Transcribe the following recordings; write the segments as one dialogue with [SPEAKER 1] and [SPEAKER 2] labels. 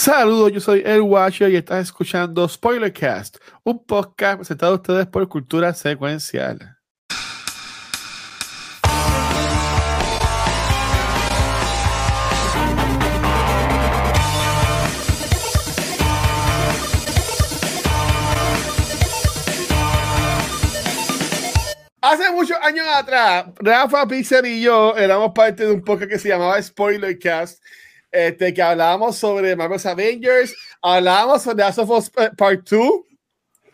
[SPEAKER 1] Saludos, yo soy El Watcher y estás escuchando Spoilercast, un podcast presentado a ustedes por Cultura Secuencial. Hace muchos años atrás, Rafa Pixel y yo éramos parte de un podcast que se llamaba Spoilercast este, que hablábamos sobre Marvel's Avengers, hablábamos sobre Last of Us Part 2,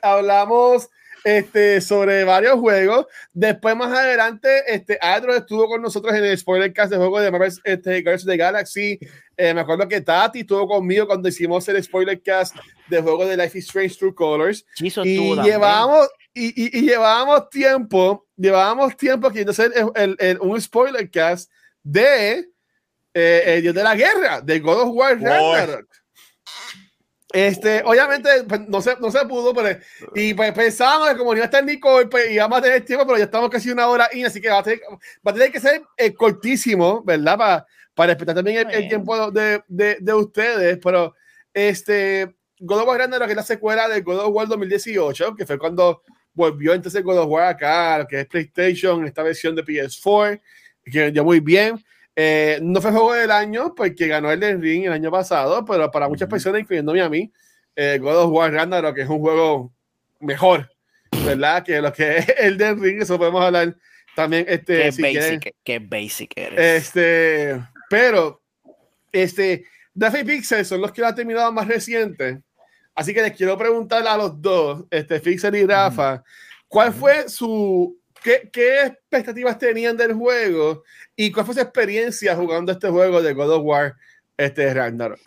[SPEAKER 1] hablamos este, sobre varios juegos. Después, más adelante, este, Adro estuvo con nosotros en el spoilercast de juego de Marvel's este, Guardians of the Galaxy. Eh, me acuerdo que Tati estuvo conmigo cuando hicimos el spoilercast de juego de Life is Strange True Colors. y llevábamos, y, y, llevábamos tiempo, llevábamos tiempo aquí hacer el, el, un spoilercast de eh, el dios de la guerra, de God of War Ragnarok. Este, obviamente, pues, no, se, no se pudo, pero, y pues pensábamos que como no iba a estar Nicole, pues íbamos a tener tiempo, pero ya estamos casi una hora y así que va a tener, va a tener que ser eh, cortísimo, ¿verdad? Para, para respetar también el, tiempo de, de, de, ustedes, pero este, God of War Ragnarok es la secuela de God of War 2018, que fue cuando volvió entonces God of War acá, lo que es PlayStation, esta versión de PS4, que ya muy bien. Eh, no fue juego del año porque ganó el Ring el año pasado, pero para muchas personas, incluyéndome a mí, eh, God of War Ragnarok es un juego mejor, ¿verdad? Que lo que es el del Ring, eso podemos hablar también. Este,
[SPEAKER 2] qué, basic, qué basic eres.
[SPEAKER 1] Este, pero, este, Daffy Pixel son los que lo han terminado más reciente. Así que les quiero preguntar a los dos, este, Pixel y Rafa, ¿cuál fue su ¿Qué, ¿Qué, expectativas tenían del juego y cuál fue su experiencia jugando este juego de God of War este Ragnarok?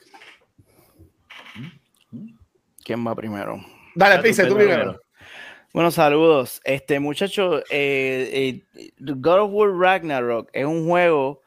[SPEAKER 2] ¿Quién va primero?
[SPEAKER 1] Dale, Pise, tú primero.
[SPEAKER 2] Bueno, saludos. Este muchacho, eh, eh, God of War Ragnarok es un juego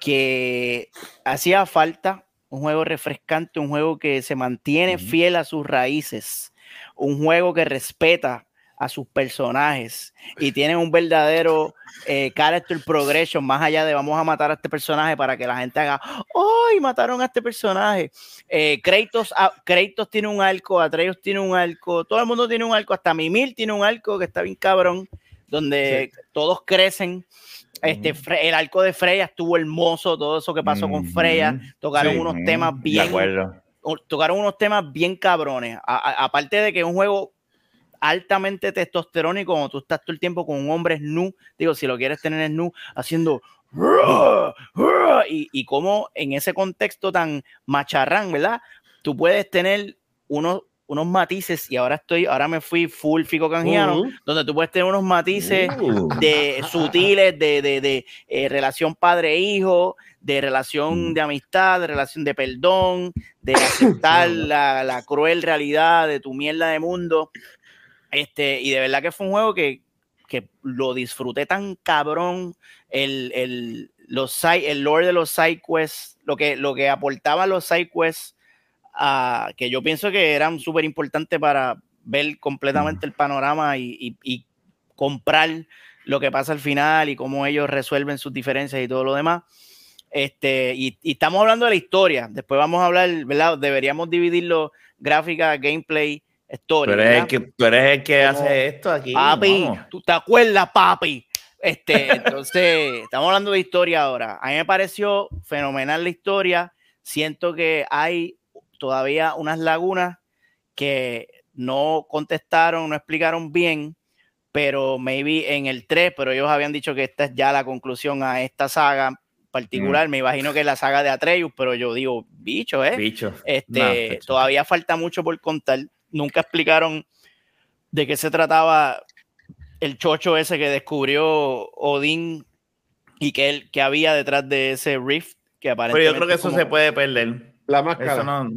[SPEAKER 2] que hacía falta, un juego refrescante, un juego que se mantiene fiel a sus raíces, un juego que respeta a sus personajes y tienen un verdadero eh, character progression más allá de vamos a matar a este personaje para que la gente haga ¡ay! mataron a este personaje. Eh, Kratos, Kratos tiene un arco, Atreus tiene un arco, todo el mundo tiene un arco, hasta Mimir tiene un arco que está bien cabrón, donde todos crecen. Este, el arco de Freya estuvo hermoso, todo eso que pasó con Freya, tocaron unos temas bien, tocaron unos temas bien cabrones. aparte de que es un juego altamente testosterónico como tú estás todo el tiempo con un hombre nu, digo, si lo quieres tener nu, haciendo y, y como en ese contexto tan macharrán, ¿verdad? Tú puedes tener unos, unos matices y ahora estoy, ahora me fui full fico canjiano, donde tú puedes tener unos matices uh. de sutiles de, de, de eh, relación padre-hijo, de relación mm. de amistad, de relación de perdón, de aceptar la, la, cruel realidad de tu mierda de mundo. Este, y de verdad que fue un juego que, que lo disfruté tan cabrón. El, el, los, el lore de los side quests, lo que, lo que aportaban los side quests, uh, que yo pienso que eran súper importantes para ver completamente el panorama y, y, comprar lo que pasa al final y cómo ellos resuelven sus diferencias y todo lo demás. Este, y, y, estamos hablando de la historia. Después vamos a hablar, ¿verdad? Deberíamos dividirlo gráfica, gameplay Story,
[SPEAKER 3] tú, eres el que, tú eres el que hace esto aquí.
[SPEAKER 2] Papi, tú te acuerdas, papi. Este, entonces, estamos hablando de historia ahora. A mí me pareció fenomenal la historia. Siento que hay todavía unas lagunas que no contestaron, no explicaron bien, pero maybe en el 3, pero ellos habían dicho que esta es ya la conclusión a esta saga particular. Mm. Me imagino que es la saga de Atreus, pero yo digo, bicho, ¿eh?
[SPEAKER 3] Bicho.
[SPEAKER 2] Este, todavía falta mucho por contar nunca explicaron de qué se trataba el chocho ese que descubrió Odín y que, él, que había detrás de ese rift que aparentemente
[SPEAKER 3] Pero yo creo que eso se puede perder.
[SPEAKER 1] La máscara.
[SPEAKER 3] Eso no...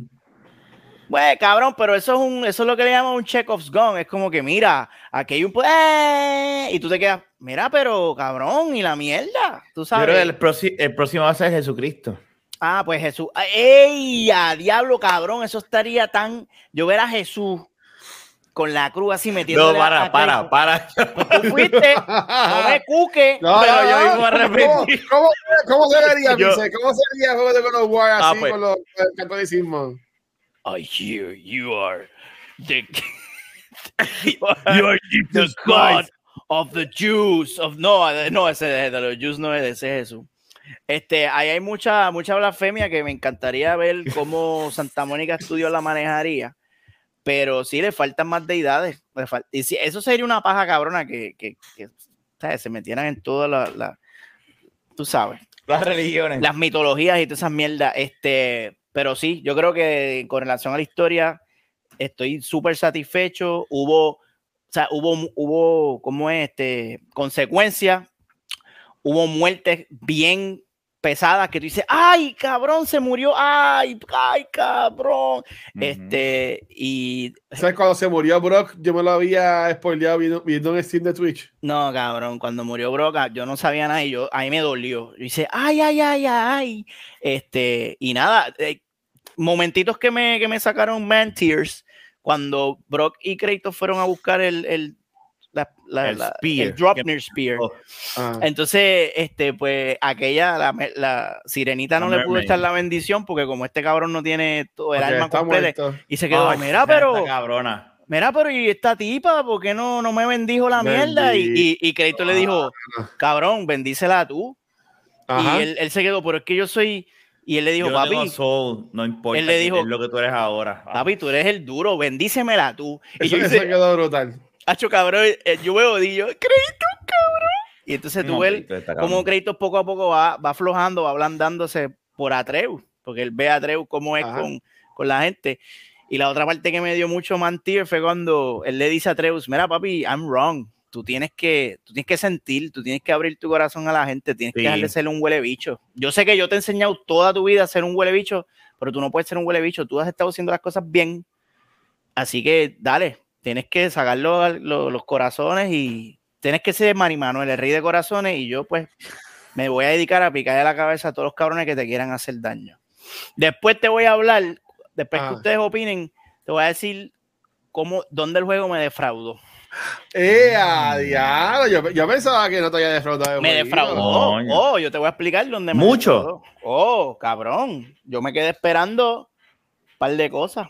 [SPEAKER 2] Bueno, cabrón, pero eso es un, eso es lo que le llaman un Chekhov's gun. Es como que, mira, aquí hay un ¡eh! y tú te quedas, mira, pero cabrón, y la mierda. Tú sabes. Pero
[SPEAKER 3] el, el próximo va a ser Jesucristo.
[SPEAKER 2] Ah, pues Jesús. ¡Ey! A diablo, cabrón. Eso estaría tan. Yo ver a Jesús con la cruz así metiendo.
[SPEAKER 3] No, para, para, para.
[SPEAKER 2] Pues tú fuiste, no me cuque.
[SPEAKER 1] No, pero yo mismo a repetir. ¿Cómo, cómo, sería, yo, ¿Cómo sería el juego de God War así ah, pues, con los catolicismos?
[SPEAKER 2] I hear you are the, you are, the God of the Jews. Of, no, no, ese de, los Jews no es ese Jesús. Este, ahí hay mucha, mucha blasfemia que me encantaría ver cómo Santa Mónica Estudio la manejaría. Pero sí le faltan más deidades. y si, eso sería una paja cabrona que, que, que se metieran en todas las, la, tú sabes.
[SPEAKER 3] Las religiones.
[SPEAKER 2] Las mitologías y todas esas mierdas. Este, pero sí, yo creo que con relación a la historia, estoy súper satisfecho. Hubo, o sea, hubo, hubo, ¿cómo es? Este, consecuencias. Hubo muertes bien pesadas que tú dices, ay, cabrón, se murió, ay, ay, cabrón. Este, y.
[SPEAKER 1] ¿Sabes cuando se murió Brock? Yo me lo había spoileado viendo, viendo en Steam de Twitch.
[SPEAKER 2] No, cabrón, cuando murió Brock, ah, yo no sabía nada y yo, ahí me dolió. Yo dice, ay, ay, ay, ay. Este, y nada, eh, momentitos que me, que me sacaron Man Tears cuando Brock y Kratos fueron a buscar el, el la, la, el, spear. Dropner Spear. Oh. Ah. Entonces, este, pues, aquella, la, la sirenita no le pudo echar la bendición porque como este cabrón no tiene todo el alma completo y se quedó, mira, pero...
[SPEAKER 3] Cabrona.
[SPEAKER 2] Mira, pero y esta tipa, ¿por qué no, no me bendijo la mierda? Y, y, y Kratos le dijo, ah. cabrón, bendícela tú. Y él, él, se quedó, pero es que yo soy y él le dijo, papi.
[SPEAKER 3] no importa él le dijo, lo que tú eres ahora.
[SPEAKER 2] Papi, tú eres el duro, bendícemela tú.
[SPEAKER 1] Y yo eso quedó brutal.
[SPEAKER 2] Hacho, cabrón, eh, yo veo, digo, crédito, cabrón. Y entonces tú ves cómo crédito poco a poco va, va aflojando, va ablandándose por Atreu, porque él ve a Atreu cómo es con, con, la gente. Y la otra parte que me dio mucho mantir fue cuando él le dice a Atreus, mira papi, I'm wrong tú tienes que, tú tienes que sentir, tú tienes que abrir tu corazón a la gente, tienes que dejarle ser un huele bicho. Yo sé que yo te he enseñado toda tu vida a ser un huele bicho, pero tú no puedes ser un huele bicho, tú has estado haciendo las cosas bien. Así que dale, tienes que sacar los, corazones y tienes que ser Mari Manuel, el rey de corazones, y yo pues me voy a dedicar a picarle la cabeza a todos los cabrones que te quieran hacer daño. Después te voy a hablar, después que ah. ustedes opinen, te voy a decir cómo, dónde el juego me defraudó.
[SPEAKER 1] ¡Eh, diablo! Yo, yo, pensaba que no te había defraudado.
[SPEAKER 2] Me defraudó. Oh, yo te voy a explicar dónde
[SPEAKER 3] me Mucho.
[SPEAKER 2] Oh, cabrón. Yo me quedé esperando un par de cosas.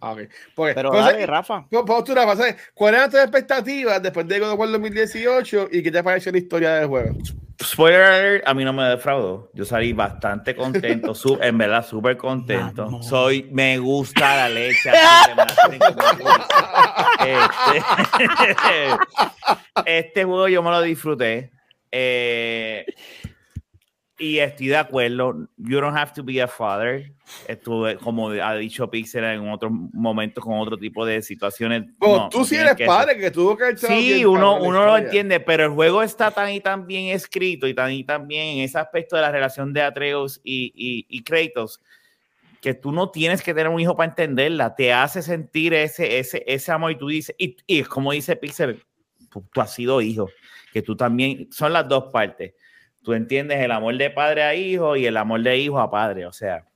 [SPEAKER 1] Okay. Porque,
[SPEAKER 2] Pero dale, Rafa.
[SPEAKER 1] ¿Cuáles eran tus expectativas después de God of War 2018 y qué te pareció la historia del juego?
[SPEAKER 3] Spoiler a mí no me defraudó. Yo salí bastante contento, en verdad, súper contento. Soy, me gusta la leche. este, este juego yo me lo disfruté. Eh, y estoy de acuerdo. You don't have to be a father. Estuve, como ha dicho Pixel en otros momentos, con otro tipo de situaciones.
[SPEAKER 1] tú sí eres padre, que tuvo que
[SPEAKER 3] Sí, uno, uno lo entiende, pero el juego está tan y tan bien escrito y tan y tan bien en ese aspecto de la relación de Atreus y, y, y Kratos que tú no tienes que tener un hijo para entenderla. Te hace sentir ese, ese, ese amor y tú dices, y, y como dice Pixel, tú, tú has sido hijo, que tú también, son las dos partes tú entiendes el amor de padre a hijo y el amor de hijo a padre. O sea,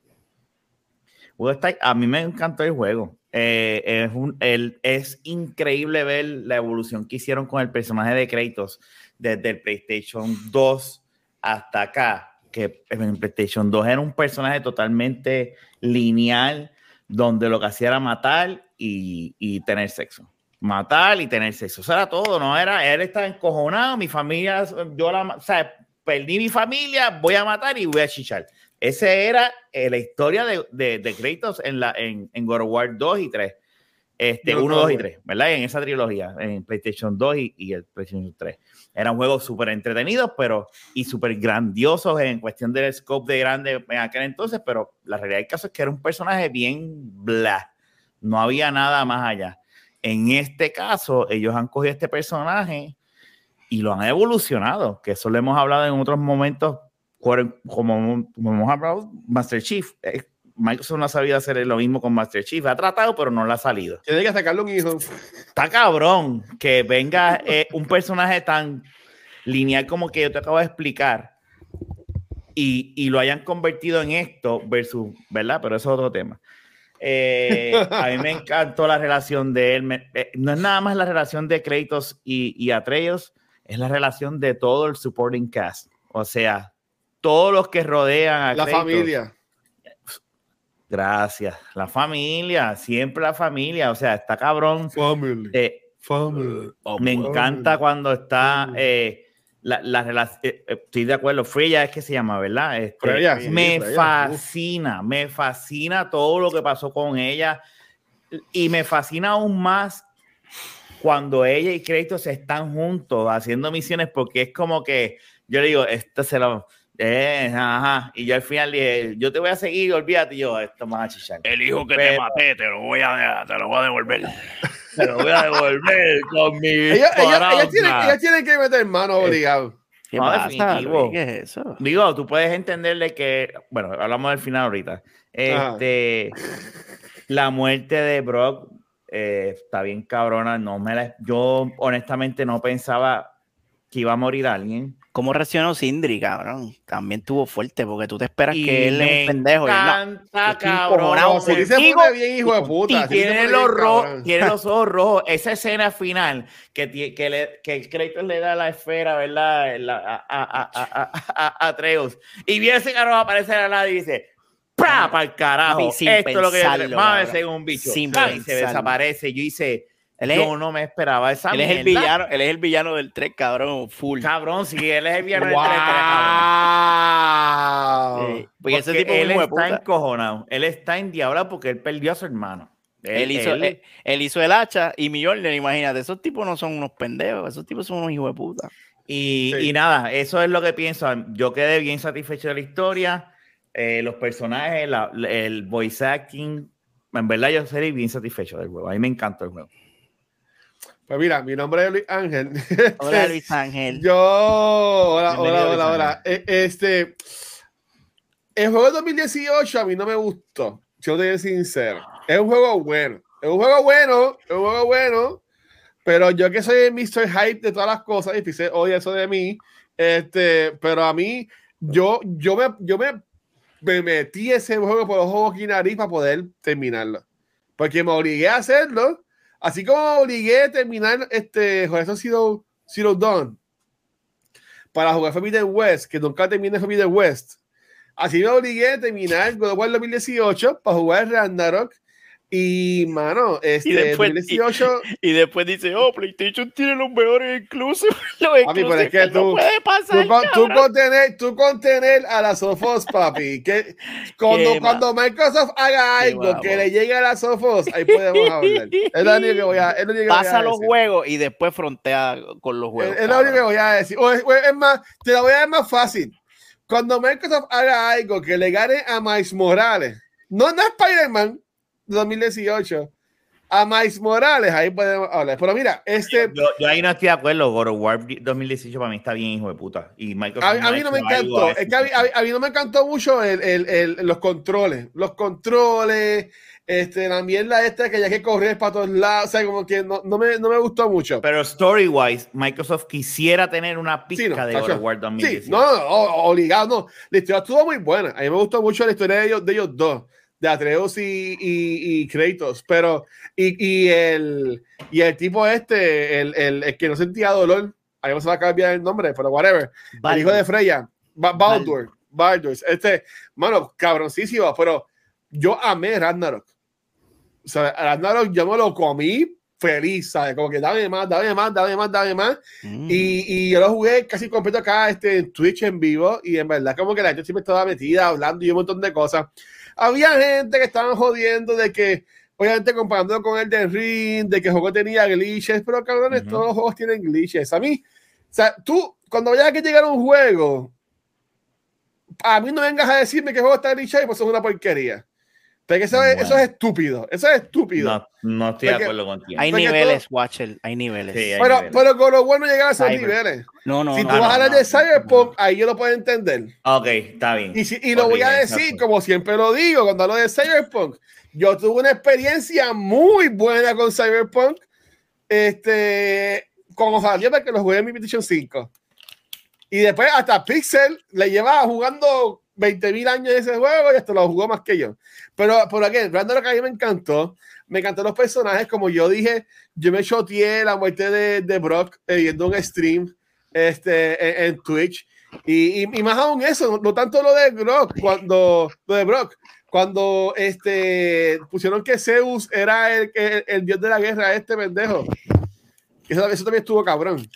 [SPEAKER 3] a mí me encantó el juego. Eh, es, un, el, es increíble ver la evolución que hicieron con el personaje de Kratos desde el PlayStation 2 hasta acá. Que en PlayStation 2 era un personaje totalmente lineal, donde lo que hacía era matar y, y tener sexo matar y tener sexo. Eso era todo, ¿no? Era, él estaba encojonado, mi familia, yo la, o perdí mi familia, voy a matar y voy a chichar. Esa era eh, la historia de, de, de, Kratos en, la, en, en God of War 2 y 3. Este, 1, 2 y 3, ¿verdad? En esa trilogía, en PlayStation 2 y, y el PlayStation 3. Eran juegos súper entretenidos, pero y súper grandiosos en cuestión del scope de grande en aquel entonces, pero la realidad del caso es que era un personaje bien bla. No había nada más allá. En este caso, ellos han cogido este personaje y lo han evolucionado, que eso lo hemos hablado en otros momentos, como, hemos hablado, Master Chief. Eh, Microsoft no ha sabido hacer lo mismo con Master Chief. Ha tratado, pero no lo ha salido.
[SPEAKER 1] Tiene que sacarle un hijo.
[SPEAKER 3] Está cabrón que venga eh, un personaje tan lineal como que yo te acabo de explicar y, y, lo hayan convertido en esto versus, ¿verdad? Pero eso es otro tema. Eh, a mí me encantó la relación de él. no es nada más la relación de Kratos y, y Atreus, es la relación de todo el supporting cast. O sea, todos los que rodean a
[SPEAKER 1] la familia.
[SPEAKER 3] Gracias. La familia, siempre la familia. O sea, está cabrón.
[SPEAKER 1] Family.
[SPEAKER 3] Eh,
[SPEAKER 1] family.
[SPEAKER 3] me encanta cuando está eh, la, la relación. eh, eh, estoy de acuerdo. Freya es que se llama, ¿verdad? Este,
[SPEAKER 1] Freya, sí,
[SPEAKER 3] me
[SPEAKER 1] Freya.
[SPEAKER 3] fascina, me fascina todo lo que pasó con ella. Y me fascina aún más cuando ella y Kratos están juntos haciendo misiones, porque es como que yo le digo, esto se lo. Eh, ajá. Y yo al final dije, yo te voy a seguir, olvídate. Y yo, esto más a chichar.
[SPEAKER 2] El hijo que te
[SPEAKER 3] Pero-
[SPEAKER 2] maté, te lo voy a, te lo voy a devolver.
[SPEAKER 3] Te lo voy a devolver con mi.
[SPEAKER 1] Ellos, ellos- tienen, ellos tienen que meter mano obligado.
[SPEAKER 2] ¿Qué
[SPEAKER 3] No,
[SPEAKER 2] pasa? ¿Qué es eso?
[SPEAKER 3] Digo, tú puedes entenderle que, bueno, hablamos del final ahorita. Este, la muerte de Brock eh, está bien cabrona. No me la, yo honestamente no pensaba que iba a morir alguien.
[SPEAKER 2] ¿Cómo reaccionó Sindri, cabrón? También tuvo fuerte, porque tú te esperas
[SPEAKER 3] Y
[SPEAKER 2] que él es un pendejo. y él no.
[SPEAKER 3] encanta, cabrón.
[SPEAKER 2] encojonado,
[SPEAKER 1] si se pone bien, hijo de puta.
[SPEAKER 3] y tiene los,
[SPEAKER 1] cabrón.
[SPEAKER 3] tiene los ojos rojos. Esa escena final que, que, le, que el Kratos le da la esfera, ¿verdad? La- a, a, a, a, a- a Atreus. Y viene ese carro aparecer al lado y dice: ¡Pra! ¡Para el carajo! Esto es lo que yo
[SPEAKER 2] pensarlo,
[SPEAKER 3] en un bicho.
[SPEAKER 2] Sin
[SPEAKER 3] y se
[SPEAKER 2] pensarlo.
[SPEAKER 3] desaparece. Yo hice.
[SPEAKER 2] Él es,
[SPEAKER 3] Yo no me esperaba esa
[SPEAKER 2] él es el villano, él es el villano del 3, cabrón, full.
[SPEAKER 3] Cabrón, si él es el villano del
[SPEAKER 1] Wow.
[SPEAKER 3] tres, cabrón.
[SPEAKER 2] Sí, porque ese tipo
[SPEAKER 3] él está
[SPEAKER 2] puta.
[SPEAKER 3] encojonado. Él está endiablado porque él perdió a su hermano.
[SPEAKER 2] Él hizo, él, él hizo el hacha y Mjolnir, imagínate, esos tipos no son unos pendejos, esos tipos son unos hijos de puta.
[SPEAKER 3] Y,
[SPEAKER 1] Sí.
[SPEAKER 3] y nada, eso es lo que pienso. Yo quedé bien satisfecho de la historia. Eh, los personajes, la- el voice acting. En verdad, yo seré bien satisfecho del juego. A mí me encantó el juego.
[SPEAKER 1] Pues mira, mi nombre es Luis Ángel.
[SPEAKER 2] Hola Luis Ángel.
[SPEAKER 1] Yo, hola, hola, hola, hola. Eh, Este, el juego de 2018 a mí no me gustó, yo te soy sincero. Es un juego bueno, es un juego bueno, es un juego bueno, pero yo que soy el Mr. Hype de todas las cosas, y dice, oye eso de mí, este, pero a mí, yo, yo me, yo me, me metí ese juego por los ojos y nariz para poder terminarlo, porque me obligué a hacerlo, así como me obligué a terminar este Horizon Zero, Zero Dawn para jugar Forbidden West, que nunca terminé Forbidden West. Así me obligué a terminar God of War 2018 para jugar Ragnarok. Y, mano, este
[SPEAKER 2] Y después-
[SPEAKER 1] 2018,
[SPEAKER 2] Y después dice, oh, PlayStation tiene los mejores inclusive. Los
[SPEAKER 1] Papi, pero es
[SPEAKER 2] exclusive
[SPEAKER 1] que
[SPEAKER 2] no
[SPEAKER 1] tú-
[SPEAKER 2] puede pasar.
[SPEAKER 1] tú, con, tú, contener, tú contener a las Sofos, papi. Que cuando, cuando Microsoft haga algo que le llegue a las Sofos, ahí podemos hablar. Es lo único que voy a, es lo único que voy a
[SPEAKER 2] Pasa los
[SPEAKER 1] decir.
[SPEAKER 2] juegos y después frontea con los juegos.
[SPEAKER 1] Es, es lo único que voy a decir. O es, es más, te la voy a dar más fácil. Cuando Microsoft haga algo que le gane a Miles Morales, no, no Spider-Man de 2018, a Miles Morales, ahí podemos hablar. Pero mira, este,
[SPEAKER 3] Yo, yo ahí no estoy de acuerdo. God of War 2018 para mí está bien, hijo de puta. Y Microsoft
[SPEAKER 1] a, a
[SPEAKER 3] no
[SPEAKER 1] mí no me encantó.
[SPEAKER 3] a
[SPEAKER 1] Es que a, mí, a mí- no me encantó mucho el, el- el- los controles. Los controles, este, la mierda esta que ya que correr para todos lados. O sea, como que no, no me, no me gustó mucho.
[SPEAKER 3] Pero story wise, Microsoft quisiera tener una pizca
[SPEAKER 1] Sí, no,
[SPEAKER 3] de God of War
[SPEAKER 1] Sí,
[SPEAKER 3] 2018.
[SPEAKER 1] no, no, o- obligado, no. La historia estuvo muy buena. A mí me gustó mucho la historia de ellos, de ellos dos, de Atreus y, y, y Kratos. Pero, y, y, el, y el tipo este, el, el, el que no sentía dolor, a mí no se va a cambiar el nombre, pero whatever. El hijo de Freya, Ba- Baldur, Baldur. Este, mano, cabroncísimo, pero yo amé Ragnarok. O sea, Ragnarok yo me lo comí feliz, ¿sabes? Como que dame más, dame más, dame más, dame más.
[SPEAKER 2] Mm.
[SPEAKER 1] Y, y yo lo jugué casi completo acá este, en Twitch en vivo y en verdad como que la gente siempre estaba metida hablando y un montón de cosas. Había gente que estaban jodiendo de que, obviamente comparándolo con el de Ring, de que el juego tenía glitches, pero cabrones, todos los juegos tienen glitches. A mí, o sea, tú, cuando vayas a que llegar a un juego, a mí no vengas a decirme que el juego está glitchado y pues es una porquería. Porque eso, es,
[SPEAKER 3] Bueno.
[SPEAKER 1] eso es estúpido, eso es estúpido.
[SPEAKER 3] No, no estoy de
[SPEAKER 1] Porque-
[SPEAKER 3] acuerdo contigo.
[SPEAKER 2] Hay niveles, Watcher, hay niveles.
[SPEAKER 3] Sí, hay
[SPEAKER 1] pero,
[SPEAKER 3] niveles.
[SPEAKER 1] pero con lo bueno llegar a esos
[SPEAKER 2] Cyber.
[SPEAKER 1] niveles.
[SPEAKER 2] No, no,
[SPEAKER 1] si
[SPEAKER 2] no.
[SPEAKER 1] tú
[SPEAKER 3] no,
[SPEAKER 1] vas a hablar
[SPEAKER 3] no,
[SPEAKER 1] de
[SPEAKER 3] no.
[SPEAKER 1] Cyberpunk, ahí yo lo puedo entender.
[SPEAKER 3] Ok, está bien.
[SPEAKER 1] Y, si- y lo voy a decir, como siempre lo digo, cuando hablo de Cyberpunk, yo tuve una experiencia muy buena con Cyberpunk, este, con salió porque lo jugué en mi PlayStation 5. Y después hasta Pixel le llevaba jugando 20.000 años ese juego y hasta lo jugó más que yo. Pero por aquí, Ragnarok a mí me encantó. Me encantaron los personajes. Como yo dije, yo me shoteé la muerte de, de Brock eh, viendo un stream este, en, en Twitch. Y, y, más aún eso, no, tanto lo de Brock, cuando, lo de Brock, cuando este, pusieron que Zeus era el, el, dios de la guerra, este pendejo. Eso, eso también estuvo cabrón.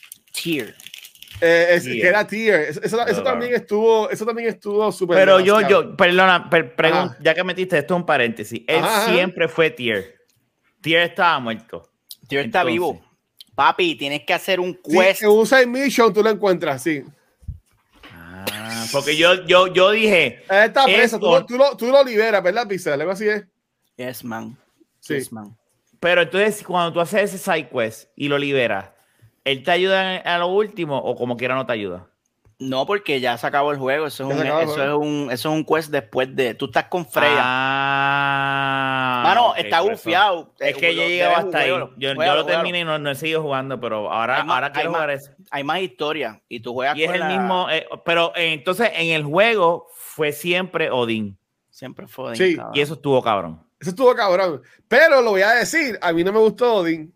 [SPEAKER 1] Eh, es, que era tier. Eso, eso, eso también estuvo, eso también estuvo súper.
[SPEAKER 3] Pero yo, yo, perdona, per, ya que metiste esto un paréntesis, él ajá, siempre fue tier. Tier estaba muerto.
[SPEAKER 2] Tier está vivo. Papi, tienes que hacer un quest.
[SPEAKER 1] Sí, en un side mission tú lo encuentras, sí.
[SPEAKER 3] Ah, porque yo, yo, yo dije.
[SPEAKER 1] Él está preso, tú, tú, lo, tú lo liberas, ¿verdad, Pixel? Algo así es.
[SPEAKER 2] Yes, man.
[SPEAKER 1] Sí.
[SPEAKER 2] Yes, man.
[SPEAKER 3] Pero entonces, cuando tú haces ese side quest y lo liberas, ¿él te ayuda a lo último o como quiera no te ayuda?
[SPEAKER 2] No, porque ya se acabó el juego. Eso es, un, eso, es un, eso es un quest después de. Tú estás con Freya.
[SPEAKER 3] Ah.
[SPEAKER 2] Mano, okay, está bufiado.
[SPEAKER 3] Es que yo he llegado hasta ahí. Yo, yo, lo terminé y no, no, he seguido jugando, pero ahora,
[SPEAKER 2] más,
[SPEAKER 3] ahora quiero jugar
[SPEAKER 2] más,
[SPEAKER 3] eso.
[SPEAKER 2] Hay más historia y tú juegas
[SPEAKER 3] y es el mismo. Eh, pero eh, entonces en el juego fue siempre Odín.
[SPEAKER 2] Siempre fue Odín.
[SPEAKER 1] Sí.
[SPEAKER 2] Cabrón.
[SPEAKER 3] Y eso estuvo cabrón.
[SPEAKER 1] Eso estuvo cabrón. Pero lo voy a decir, a mí no me gustó Odín.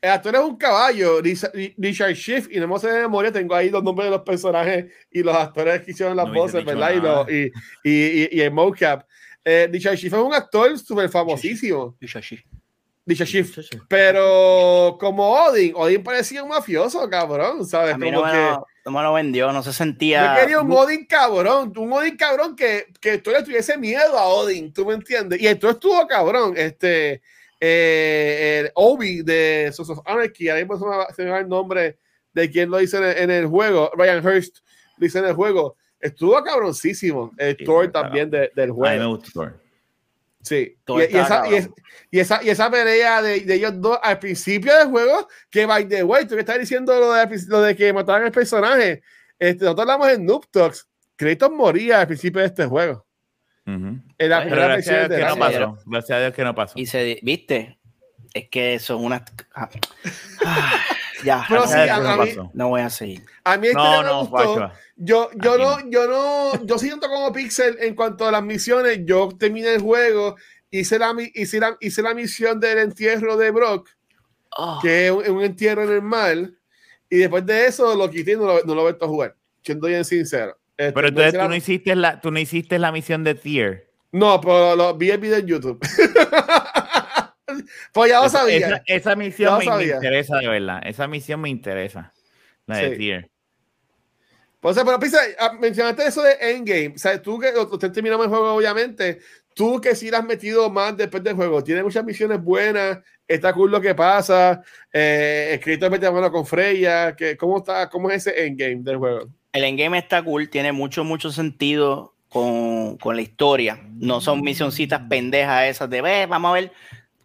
[SPEAKER 1] El actor es un caballo, Richard Schiff, y no me sé de memoria, tengo ahí los nombres de los personajes y los actores que hicieron las
[SPEAKER 3] No
[SPEAKER 1] voces, ¿verdad? Y, y, y, y, y el mocap. Eh, Richard Schiff es un actor súper famosísimo.
[SPEAKER 2] Y Shashi.
[SPEAKER 1] Richard Schiff. Pero como Odin, Odin parecía un mafioso, cabrón, ¿sabes?
[SPEAKER 2] A mí
[SPEAKER 1] Como
[SPEAKER 2] no me,
[SPEAKER 1] que
[SPEAKER 2] lo, no me lo vendió, no se sentía.
[SPEAKER 1] yo quería un Odin cabrón, un Odin cabrón que, que tú le tuviese miedo a Odin, ¿tú me entiendes? Y esto estuvo cabrón, este, eh, el Obi de Sons of Anarchy, ahí mismo se me, va, el nombre de quien lo hizo en el, en el juego, Ryan Hurst lo hizo en el juego, estuvo cabroncísimo, el
[SPEAKER 3] Sí,
[SPEAKER 1] Thor también de, del
[SPEAKER 3] A mí me
[SPEAKER 1] juego.
[SPEAKER 3] gusta Thor.
[SPEAKER 1] Sí, y, y esa, y,
[SPEAKER 2] cabrón.
[SPEAKER 1] es- y esa, y esa pelea de, de ellos dos al principio del juego, que by the way, tú que estás diciendo lo de, lo de que mataban al personaje, este, nosotros hablamos en Noob Talks, Kratos moría al principio de este juego.
[SPEAKER 3] Ujú.
[SPEAKER 1] En la
[SPEAKER 2] Pero
[SPEAKER 1] primera
[SPEAKER 3] Pero gracias a Dios que no pasó. Gracias a Dios que no pasó.
[SPEAKER 2] Y se, ¿viste? Es que son unas. Ah, ya,
[SPEAKER 1] Pero
[SPEAKER 2] no,
[SPEAKER 1] sí, a- mí-
[SPEAKER 2] voy a seguir.
[SPEAKER 1] A mí este
[SPEAKER 3] No,
[SPEAKER 1] me
[SPEAKER 3] no,
[SPEAKER 1] gustó.
[SPEAKER 3] Pacho.
[SPEAKER 1] Yo, yo no, yo no, yo siento como Pixel en cuanto a las misiones. Yo terminé el juego, hice la, hice la, hice la misión del entierro de Brock,
[SPEAKER 2] Oh,
[SPEAKER 1] que es un, un entierro en el mar, y después de eso lo quité y no lo, no lo he vuelto a jugar. Siendo bien sincero. Este,
[SPEAKER 3] Pero entonces tú
[SPEAKER 1] la-
[SPEAKER 3] no hiciste la, tú no hiciste la misión de Tier.
[SPEAKER 1] No, pero lo, vi el video en YouTube. pues ya lo sabía.
[SPEAKER 3] Esa, esa misión me, me interesa de verdad. Esa misión me interesa. La de
[SPEAKER 1] Sí.
[SPEAKER 3] Tier.
[SPEAKER 1] Pues, pero Pisa, ah, mencionaste eso de Endgame. O sea, tú que usted terminamos el juego, obviamente. Tú que sí la has metido más después del juego. Tiene muchas misiones buenas. Está cool lo que pasa. Eh, escrito mete mano con Freya. Que, ¿cómo, está, ¿Cómo es ese Endgame del juego?
[SPEAKER 2] El endgame está cool, tiene mucho, mucho sentido con, con la historia. No son misioncitas pendejas esas de, ve, vamos a ver,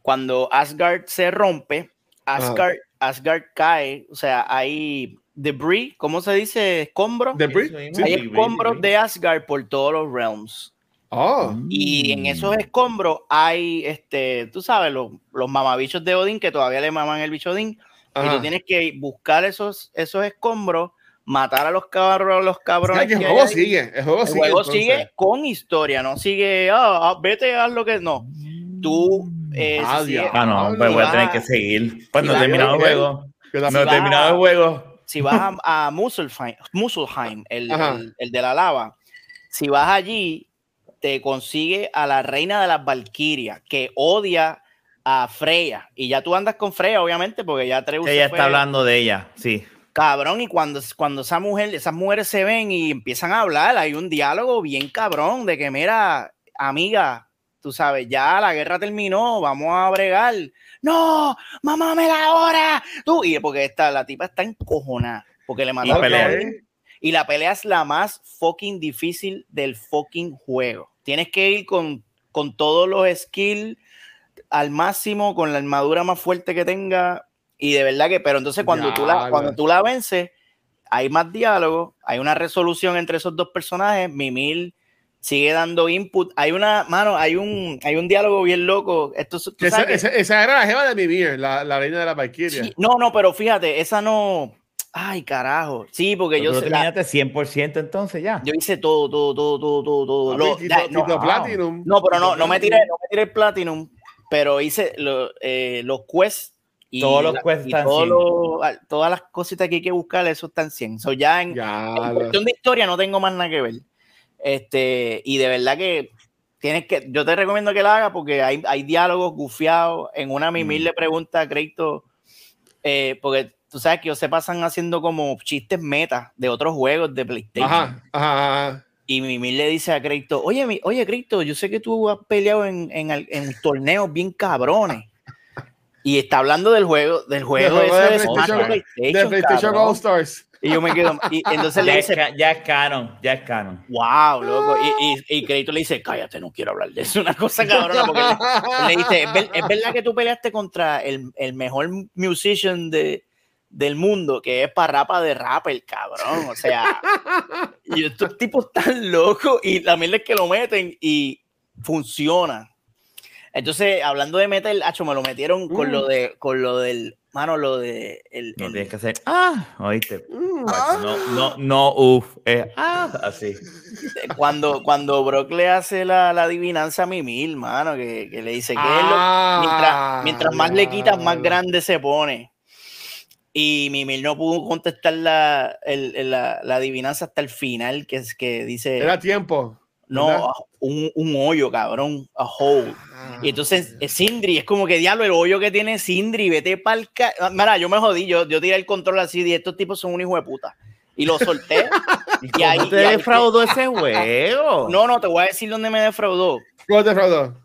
[SPEAKER 2] cuando Asgard se rompe, Asgard, Asgard cae, o sea, hay debris, ¿cómo se dice? Escombros.
[SPEAKER 1] ¿Debris? Sí.
[SPEAKER 2] Hay
[SPEAKER 3] debris,
[SPEAKER 2] escombros
[SPEAKER 3] debris.
[SPEAKER 2] de Asgard por todos los realms.
[SPEAKER 1] Oh,
[SPEAKER 2] Y en esos escombros hay, este, tú sabes, los, los mamabichos de Odín que todavía le maman el bicho Odín. Y
[SPEAKER 1] ajá.
[SPEAKER 2] tú tienes que buscar esos, esos escombros, matar a los cabros, los
[SPEAKER 1] O
[SPEAKER 2] cabrones.
[SPEAKER 1] sea, que el juego sigue. El juego
[SPEAKER 2] El
[SPEAKER 1] sigue.
[SPEAKER 2] juego sigue con historia, no sigue, ah, ah, vete a lo que no. Tú, eh,
[SPEAKER 1] Ah,
[SPEAKER 2] si.
[SPEAKER 3] Ah, no, pues voy a tener que seguir. Pues
[SPEAKER 2] si
[SPEAKER 3] no he terminado el juego. No he terminado el juego.
[SPEAKER 2] si vas a, a Muspelheim, el, el, el de la lava, si vas allí, te consigue a la reina de las Valquirias, que odia a Freya. Y ya tú andas con Freya, obviamente, porque ya Atreus se
[SPEAKER 3] Ella
[SPEAKER 2] fue.
[SPEAKER 3] está hablando de ella, sí.
[SPEAKER 2] Cabrón, y cuando, cuando esa mujer, esas mujeres se ven y empiezan a hablar, hay un diálogo bien cabrón de que, mira, amiga, tú sabes, ya la guerra terminó, vamos a bregar. No, mamá, me la hora. Tú, y porque esta, la tipa está encojonada, porque le mataron a
[SPEAKER 3] pelea.
[SPEAKER 2] Y la pelea es la más fucking difícil del fucking juego. Tienes que ir con, con todos los skills al máximo, con la armadura más fuerte que tenga. Y de verdad que, pero entonces cuando, tú, la, cuando tú la vences, hay más diálogo, hay una resolución entre esos dos personajes. Mimil sigue dando input. Hay una, mano, hay un, hay un diálogo bien loco. Esto,
[SPEAKER 1] esa, esa- esa era la jeva de Mimir, la, la reina de la Valkyria.
[SPEAKER 2] Sí, no, no, pero fíjate, esa no. Ay, carajo. Sí, porque
[SPEAKER 3] Pero
[SPEAKER 2] yo,
[SPEAKER 3] tú terminaste 100% entonces ya.
[SPEAKER 2] yo hice todo, todo, todo, todo, todo, todo. Lo- ya, no.
[SPEAKER 1] Platinum.
[SPEAKER 2] no, pero no, no me tiré, no me tiré el Platinum, pero hice lo- eh, los quests y,
[SPEAKER 3] Todos los
[SPEAKER 2] la-
[SPEAKER 3] quests
[SPEAKER 2] y
[SPEAKER 3] están
[SPEAKER 2] todos
[SPEAKER 3] 100.
[SPEAKER 2] los- ah, todas las cositas que hay que buscar, eso están 100. So, ya en,
[SPEAKER 1] Ya,
[SPEAKER 2] en cuestión de historia no tengo más nada que ver. Este, y de verdad que tienes que, yo te recomiendo que la hagas porque hay, hay diálogos gufiados. En una Mimir mm. le pregunta a Crédito, eh, porque tú sabes que ellos se pasan haciendo como chistes meta de otros juegos de PlayStation. Ajá, ajá, Y Mimir le dice a Crédito, oye, mi, oye, yo sé que tú has peleado en, en, en torneos bien cabrones. Y está hablando del juego, del juego, de,
[SPEAKER 1] PlayStation, PlayStation All Stars.
[SPEAKER 2] Y yo me quedo. Y entonces le dice.
[SPEAKER 3] ya es canon, ya es canon.
[SPEAKER 2] Wow, loco. Y, y, y Crédito le dice: Cállate, no quiero hablar de eso. Una cosa cabrona. Porque le, dice: ¿Es, verdad que tú peleaste contra el, el mejor musician de, del mundo, que es Parrapa de rap, el cabrón. O sea, y estos tipos están locos. Y la mierda es que lo meten y funciona. Entonces, hablando de meter, hacho, me lo metieron con mm. lo de con lo del mano, lo de el,
[SPEAKER 3] no tienes que hacer ah, oíste. Mm, no, no, no, uff, ah, así.
[SPEAKER 2] Cuando, cuando Brock le hace la, la adivinanza a Mimil, mano, que, que le dice que mientras, mientras más le quitas, más grande se pone. Y Mimil no pudo contestar la, el, la, la adivinanza hasta el final, que es que dice.
[SPEAKER 1] Era tiempo.
[SPEAKER 2] No, un, un, hoyo, cabrón, a hole. Y entonces ah. Sindri es como que diablo, el hoyo que tiene Sindri, vete pa'l ca... Mira, yo me jodí, yo, yo tiré el control así y estos tipos son un hijo de puta. Y lo solté.
[SPEAKER 3] y, ahí, te defraudó ese juego?
[SPEAKER 2] No, no, te voy a decir dónde me defraudó.
[SPEAKER 1] ¿Cómo te defraudó?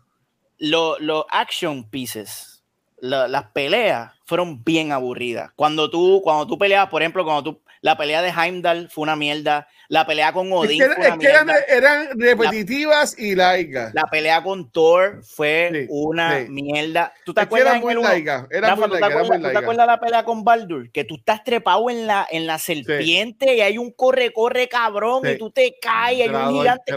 [SPEAKER 2] Los action pieces, las peleas fueron bien aburridas. Cuando tú, cuando tú peleabas, por ejemplo, cuando tú, la pelea de Heimdall fue una mierda. La pelea con Odín.
[SPEAKER 1] Es que, eran, repetitivas y laicas.
[SPEAKER 2] La pelea con Thor fue una mierda. ¿Tú te acuerdas?
[SPEAKER 1] Era muy laica. Era muy laica,
[SPEAKER 2] ¿tú, te acuerdas, la pelea con Baldur? Que tú estás trepado en la, en la serpiente y hay un corre-corre cabrón y tú te caes. Hay un gigante.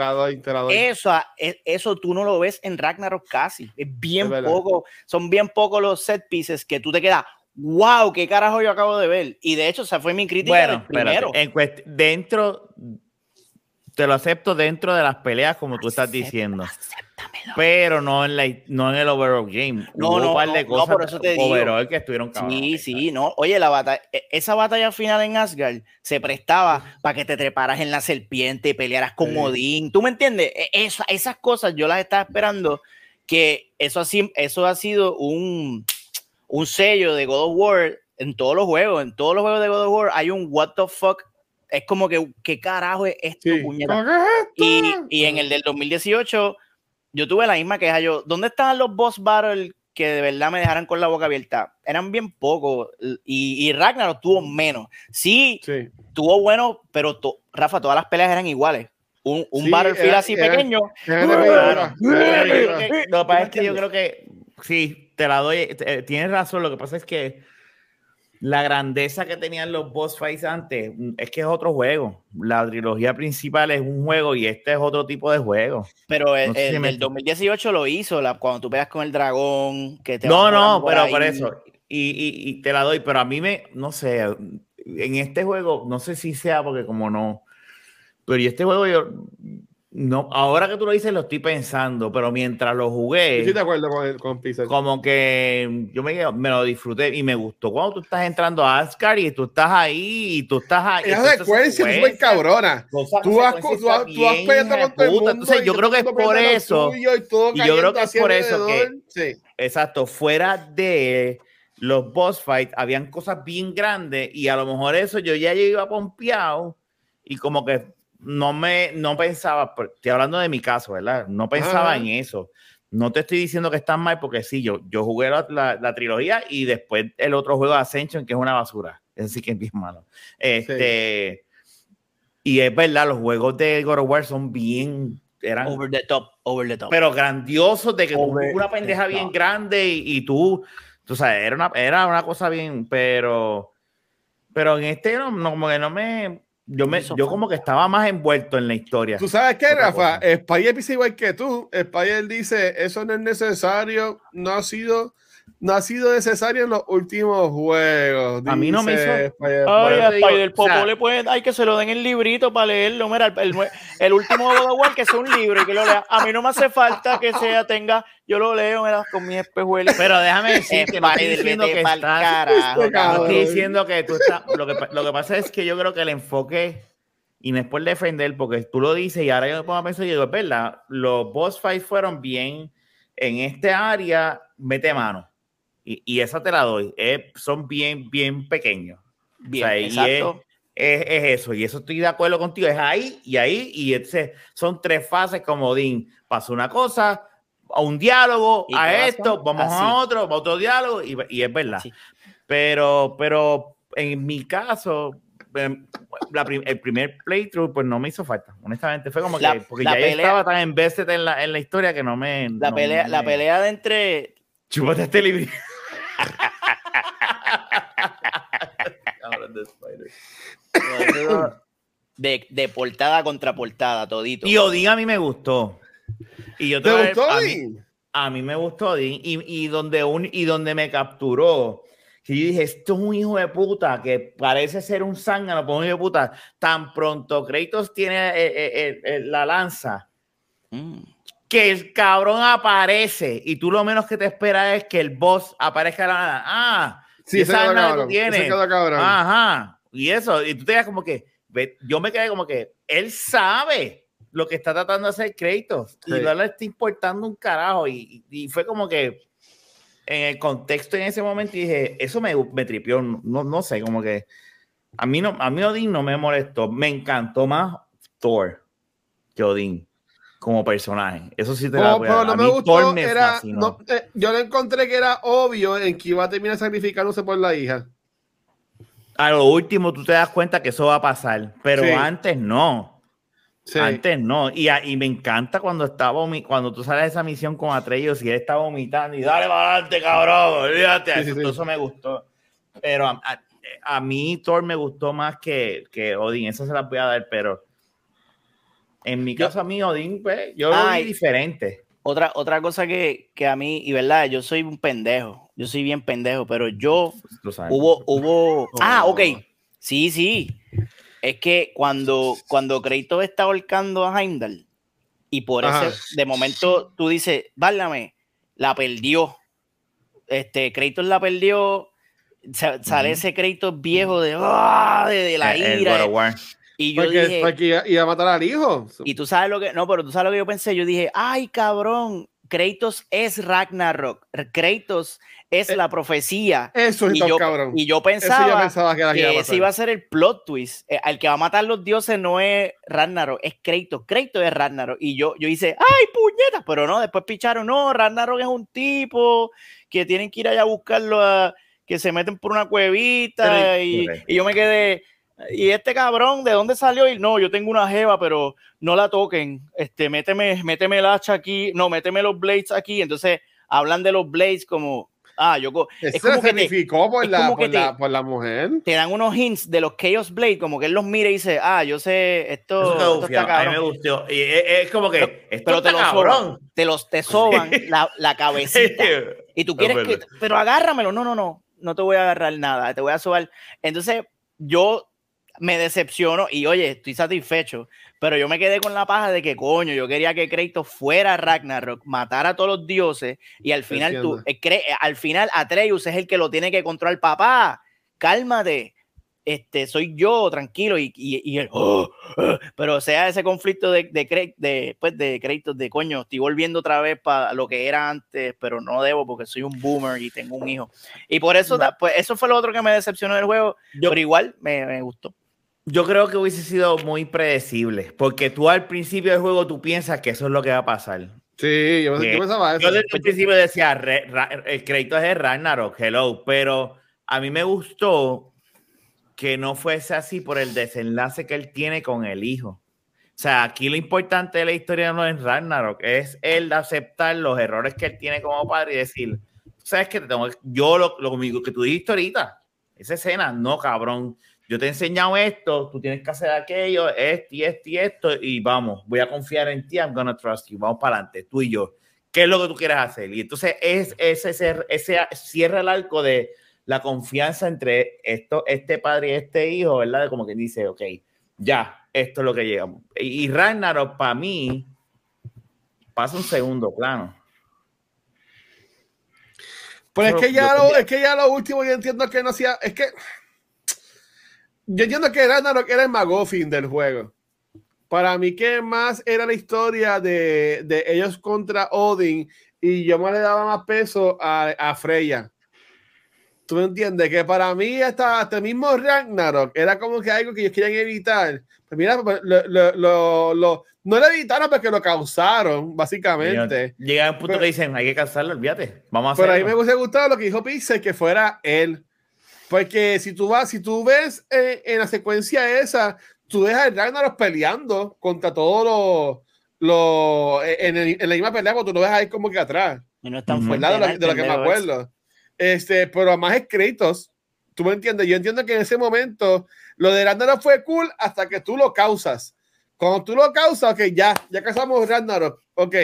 [SPEAKER 2] Eso, e, eso tú no lo ves en Ragnarok casi. Es bien poco. Son bien pocos los set pieces que tú te quedas wow, qué carajo yo acabo de ver. Y de hecho, esa fue mi crítica primero.
[SPEAKER 3] En dentro, te lo acepto dentro de las peleas, como tú estás diciendo. Pero no en, la, no en el overall game.
[SPEAKER 2] No, no, un par de cosas por eso te
[SPEAKER 3] overall que estuvieron
[SPEAKER 2] Sí, sí, no. Oye, la batalla, e, esa batalla final en Asgard se prestaba para que te treparas en la serpiente pelearas con Odín. ¿Tú me entiendes? E, esas cosas yo las estaba esperando. Que eso, así, eso ha sido un un sello de God of War en todos los juegos. En todos los juegos de God of War hay un what the fuck. Es como que, ¿qué carajo es esto, Y, y, en el del 2018, yo tuve la misma queja. Yo, ¿dónde estaban los boss battles que de verdad me dejaran con la boca abierta? Eran bien pocos. Y, y Ragnarok tuvo menos. Sí, tuvo bueno, pero Rafa, todas las peleas eran iguales un, un Battlefield así pequeño.
[SPEAKER 3] Lo que pasa es que yo creo que sí, te la doy, eh, tienes razón, lo que pasa es que la grandeza que tenían los boss fights antes mm, es que es otro juego. La trilogía principal es un juego y este es otro tipo de juego.
[SPEAKER 2] Pero el, el, 2018 lo hizo, la, cuando tú pegas con el dragón. Que te
[SPEAKER 3] no, no, pero por eso. Y, y, y, te la doy, pero a mí me, no sé, en este juego, no sé si sea porque como no, pero y este juego yo, no, ahora que tú lo dices lo estoy pensando, pero mientras lo jugué.
[SPEAKER 1] Sí, de acuerdo con, con Pixel.
[SPEAKER 3] Como que yo me, me, lo disfruté y me gustó cuando tú estás entrando a Ascar y tú estás ahí y tú estás ahí.
[SPEAKER 1] Esa secuencia es muy cabrona. Tú vas, tú, tú vas peleando con todo el mundo.
[SPEAKER 3] Entonces, yo creo que es por eso. Y, yo creo que es por eso que. Sí. Exacto, fuera de los boss fights, habían cosas bien grandes y a lo mejor eso yo ya iba pompeado y como que no me, no pensaba, estoy hablando de mi caso, ¿verdad? No pensaba en eso. No te estoy diciendo que están mal porque sí, yo, yo jugué la, la, trilogía y después el otro juego de Ascension que es una basura. Es sí que es bien malo. Este, Y es verdad, los juegos de God of War son bien... Eran,
[SPEAKER 2] over the top, over the top.
[SPEAKER 3] Pero grandiosos de que una pendeja bien grande y, tú, tú sabes, era una, era una cosa bien, pero, pero en este no, no, como que no me, yo, me, yo como que estaba más envuelto en la historia.
[SPEAKER 1] ¿Tú sabes qué, Rafa? Spider piensa igual que tú. Spider dice, eso no es necesario, no ha sido no ha sido necesario en los últimos juegos.
[SPEAKER 3] A mí no me hizo.
[SPEAKER 2] Spider Ay, Spider Popo le puede, hay que se lo den el librito para leerlo. Mira, el, el, último God of que es un libro y que lo lea. A mí no me hace falta que sea, tenga, yo lo leo mira, con mi espejuelo.
[SPEAKER 3] Pero déjame decir que no estoy diciendo que estás, no estoy diciendo que tú estás. Lo que, lo que pasa es que yo creo que el enfoque y no es por defender, porque tú lo dices y ahora yo me pongo a pensar y digo, es verdad, los boss fights fueron bien en este área, mete mano. Y, y esa te la doy. son bien, bien pequeños.
[SPEAKER 2] Bien, exacto.
[SPEAKER 3] Es, es, eso, y eso estoy de acuerdo contigo, es ahí y ahí, y ese, son tres fases como Dean, pasa una cosa, a un diálogo, a esto, vamos a otro, a otro diálogo, y, y es verdad. Pero, pero en mi caso, em, el primer playthrough, pues no me hizo falta. Honestamente, fue como que. Porque ya estaba tan invested en la, en la historia que no me.
[SPEAKER 2] La, pelea, la pelea de entre.
[SPEAKER 3] Chúpate este libro.
[SPEAKER 2] de, de, portada contra portada, todito.
[SPEAKER 3] Y Odin a mí me gustó. Y yo
[SPEAKER 1] te, gustó
[SPEAKER 3] a mí, a mí me gustó Odin. Y, y, donde un, y donde me capturó que yo dije, esto es un hijo de puta que parece ser un zángano, pero un hijo de puta. Tan pronto Kratos tiene eh, eh, eh, la lanza, mm. Que el cabrón aparece y tú lo menos que te esperas es que el boss aparezca la nada. Ah,
[SPEAKER 1] sí, esa arma que tú tienes.
[SPEAKER 3] Ajá. Y eso, y tú te das como que, yo me quedé como que él sabe lo que está tratando de hacer Kratos y no le está importando un carajo. Y, y fue como que en el contexto en ese momento dije, eso me, me tripió, no, no sé, como que a mí, no, a mí Odín no me molestó, me encantó más Thor que Odín como personaje. Eso sí te lo voy
[SPEAKER 1] a no me gustó, era, eh, yo le encontré que era obvio en que iba a terminar sacrificándose por la hija.
[SPEAKER 3] A lo último tú te das cuenta que eso va a pasar, pero antes no. Antes no. Y, y, me encanta cuando estaba cuando tú sales de esa misión con Atreus y él está vomitando y dale para adelante, cabrón. Olvídate. eso, me gustó. Pero a, a, mí Thor me gustó más que, que Odin. Eso se la voy a dar, pero en mi caso, a mí Odin, pues, yo lo vi diferente.
[SPEAKER 2] Otra, otra cosa que, que, a mí, y verdad, yo soy un pendejo. Yo soy bien pendejo, pero yo hubo, hubo. Ah, ok. Sí, sí es que cuando, cuando Kratos está ahorcando a Heimdall y por eso de momento tú dices, válame, la perdió. Este, Kratos la perdió, sale ese Kratos viejo de, ¡ah! de, la ira.
[SPEAKER 1] Y yo dije, porque iba a matar al hijo.
[SPEAKER 2] Y tú sabes lo que, no, pero tú sabes lo que yo pensé, yo dije, ay cabrón, Kratos es Ragnarok. Kratos es eh, la profecía.
[SPEAKER 1] Eso es
[SPEAKER 2] y yo,
[SPEAKER 1] cabrón.
[SPEAKER 2] Y yo pensaba, que, ese iba a ser el plot twist. El eh, que va a matar los dioses no es Ragnarok, es Kratos. Kratos es Ragnarok. Y yo, yo hice, ¡ay, puñeta! Pero no, después picharon, no, Ragnarok es un tipo que tienen que ir allá a buscarlo, a, que se meten por una cuevita. y, y yo me quedé y este cabrón, ¿de dónde salió? Y no, yo tengo una jeva, pero no la toquen. Este, méteme, méteme el hacha aquí. No, méteme los blades aquí. Entonces hablan de los blades como, ah, yo.
[SPEAKER 1] Es como que te, por, la, por, la, por, la, mujer.
[SPEAKER 2] Te dan unos hints de los Chaos Blade, como que él los mira y dice, ah, yo sé, esto,
[SPEAKER 3] está cabrón. A mí me gustó. Y es, como que, pero, te, los
[SPEAKER 2] soban, te los te soban la, la cabecita. y tú quieres que, pero agárramelo. No, no, no, no te voy a agarrar nada, te voy a sobar. Entonces, yo me decepcionó y oye, estoy satisfecho, pero yo me quedé con la paja de que coño, yo quería que Kratos fuera Ragnarok, matara a todos los dioses y al final tú, eh, eh, al final Atreus es el que lo tiene que controlar, papá, cálmate, este, soy yo, tranquilo, y, y, el, oh, oh", pero sea ese conflicto de, de, de, pues, de créditos, de coño, estoy volviendo otra vez para lo que era antes, pero no debo porque soy un boomer y tengo un hijo. Y por eso, pues, eso fue lo otro que me decepcionó del juego, pero igual me, me gustó.
[SPEAKER 3] Yo creo que hubiese sido muy predecible, porque tú al principio del juego tú piensas que eso es lo que va a pasar.
[SPEAKER 1] Sí, yo, pensaba eso.
[SPEAKER 3] Yo desde el principio decía, el crédito es de Ragnarok, hello, pero a mí me gustó que no fuese así por el desenlace que él tiene con el hijo. O sea, aquí lo importante de la historia no es Ragnarok, es el aceptar los errores que él tiene como padre y decir, sabes que te tengo, yo lo, lo que tú dijiste ahorita, esa escena, no cabrón, yo te he enseñado esto, tú tienes que hacer aquello, esto y esto y esto, y vamos, voy a confiar en ti, I'm gonna trust you, vamos para adelante, tú y yo. ¿Qué es lo que tú quieres hacer? Y entonces es ese, ese, ese cierra el arco de la confianza entre esto, este padre y este hijo, ¿verdad? Como que dice, ok, ya, esto es lo que llegamos. Y, y Ragnarok, para mí, pasa un segundo plano.
[SPEAKER 1] Pues es que ya lo, es que ya lo último yo entiendo que no hacía, es que yo entiendo que Ragnarok era el Magoffin del juego. Para mí, que más era la historia de, de, ellos contra Odin y yo me le daba más peso a, a Freya. ¿Tú me entiendes? Que para mí hasta, hasta el mismo Ragnarok era como que algo que ellos querían evitar. Pues mira, pues, lo, lo, lo, no lo evitaron porque lo causaron, básicamente.
[SPEAKER 3] Llega un punto que dicen, hay que causarlo, olvídate. Vamos a
[SPEAKER 1] hacerlo. Pero a mí me hubiese gustado lo que dijo Pixel, que fuera él. Porque si tú vas, si tú ves eh, en la secuencia esa, tú ves a Ragnarok peleando contra todos los, los en, en, la misma pelea, cuando tú lo ves ahí como que atrás.
[SPEAKER 2] Y no es tan
[SPEAKER 1] fuerte. De, lo, de lo que me acuerdo. Este, pero además es créditos. ¿Tú me entiendes? Yo entiendo que en ese momento lo de Ragnarok fue cool hasta que tú lo causas. Cuando tú lo causas, ok, ya, ya casamos Ragnarok, ok,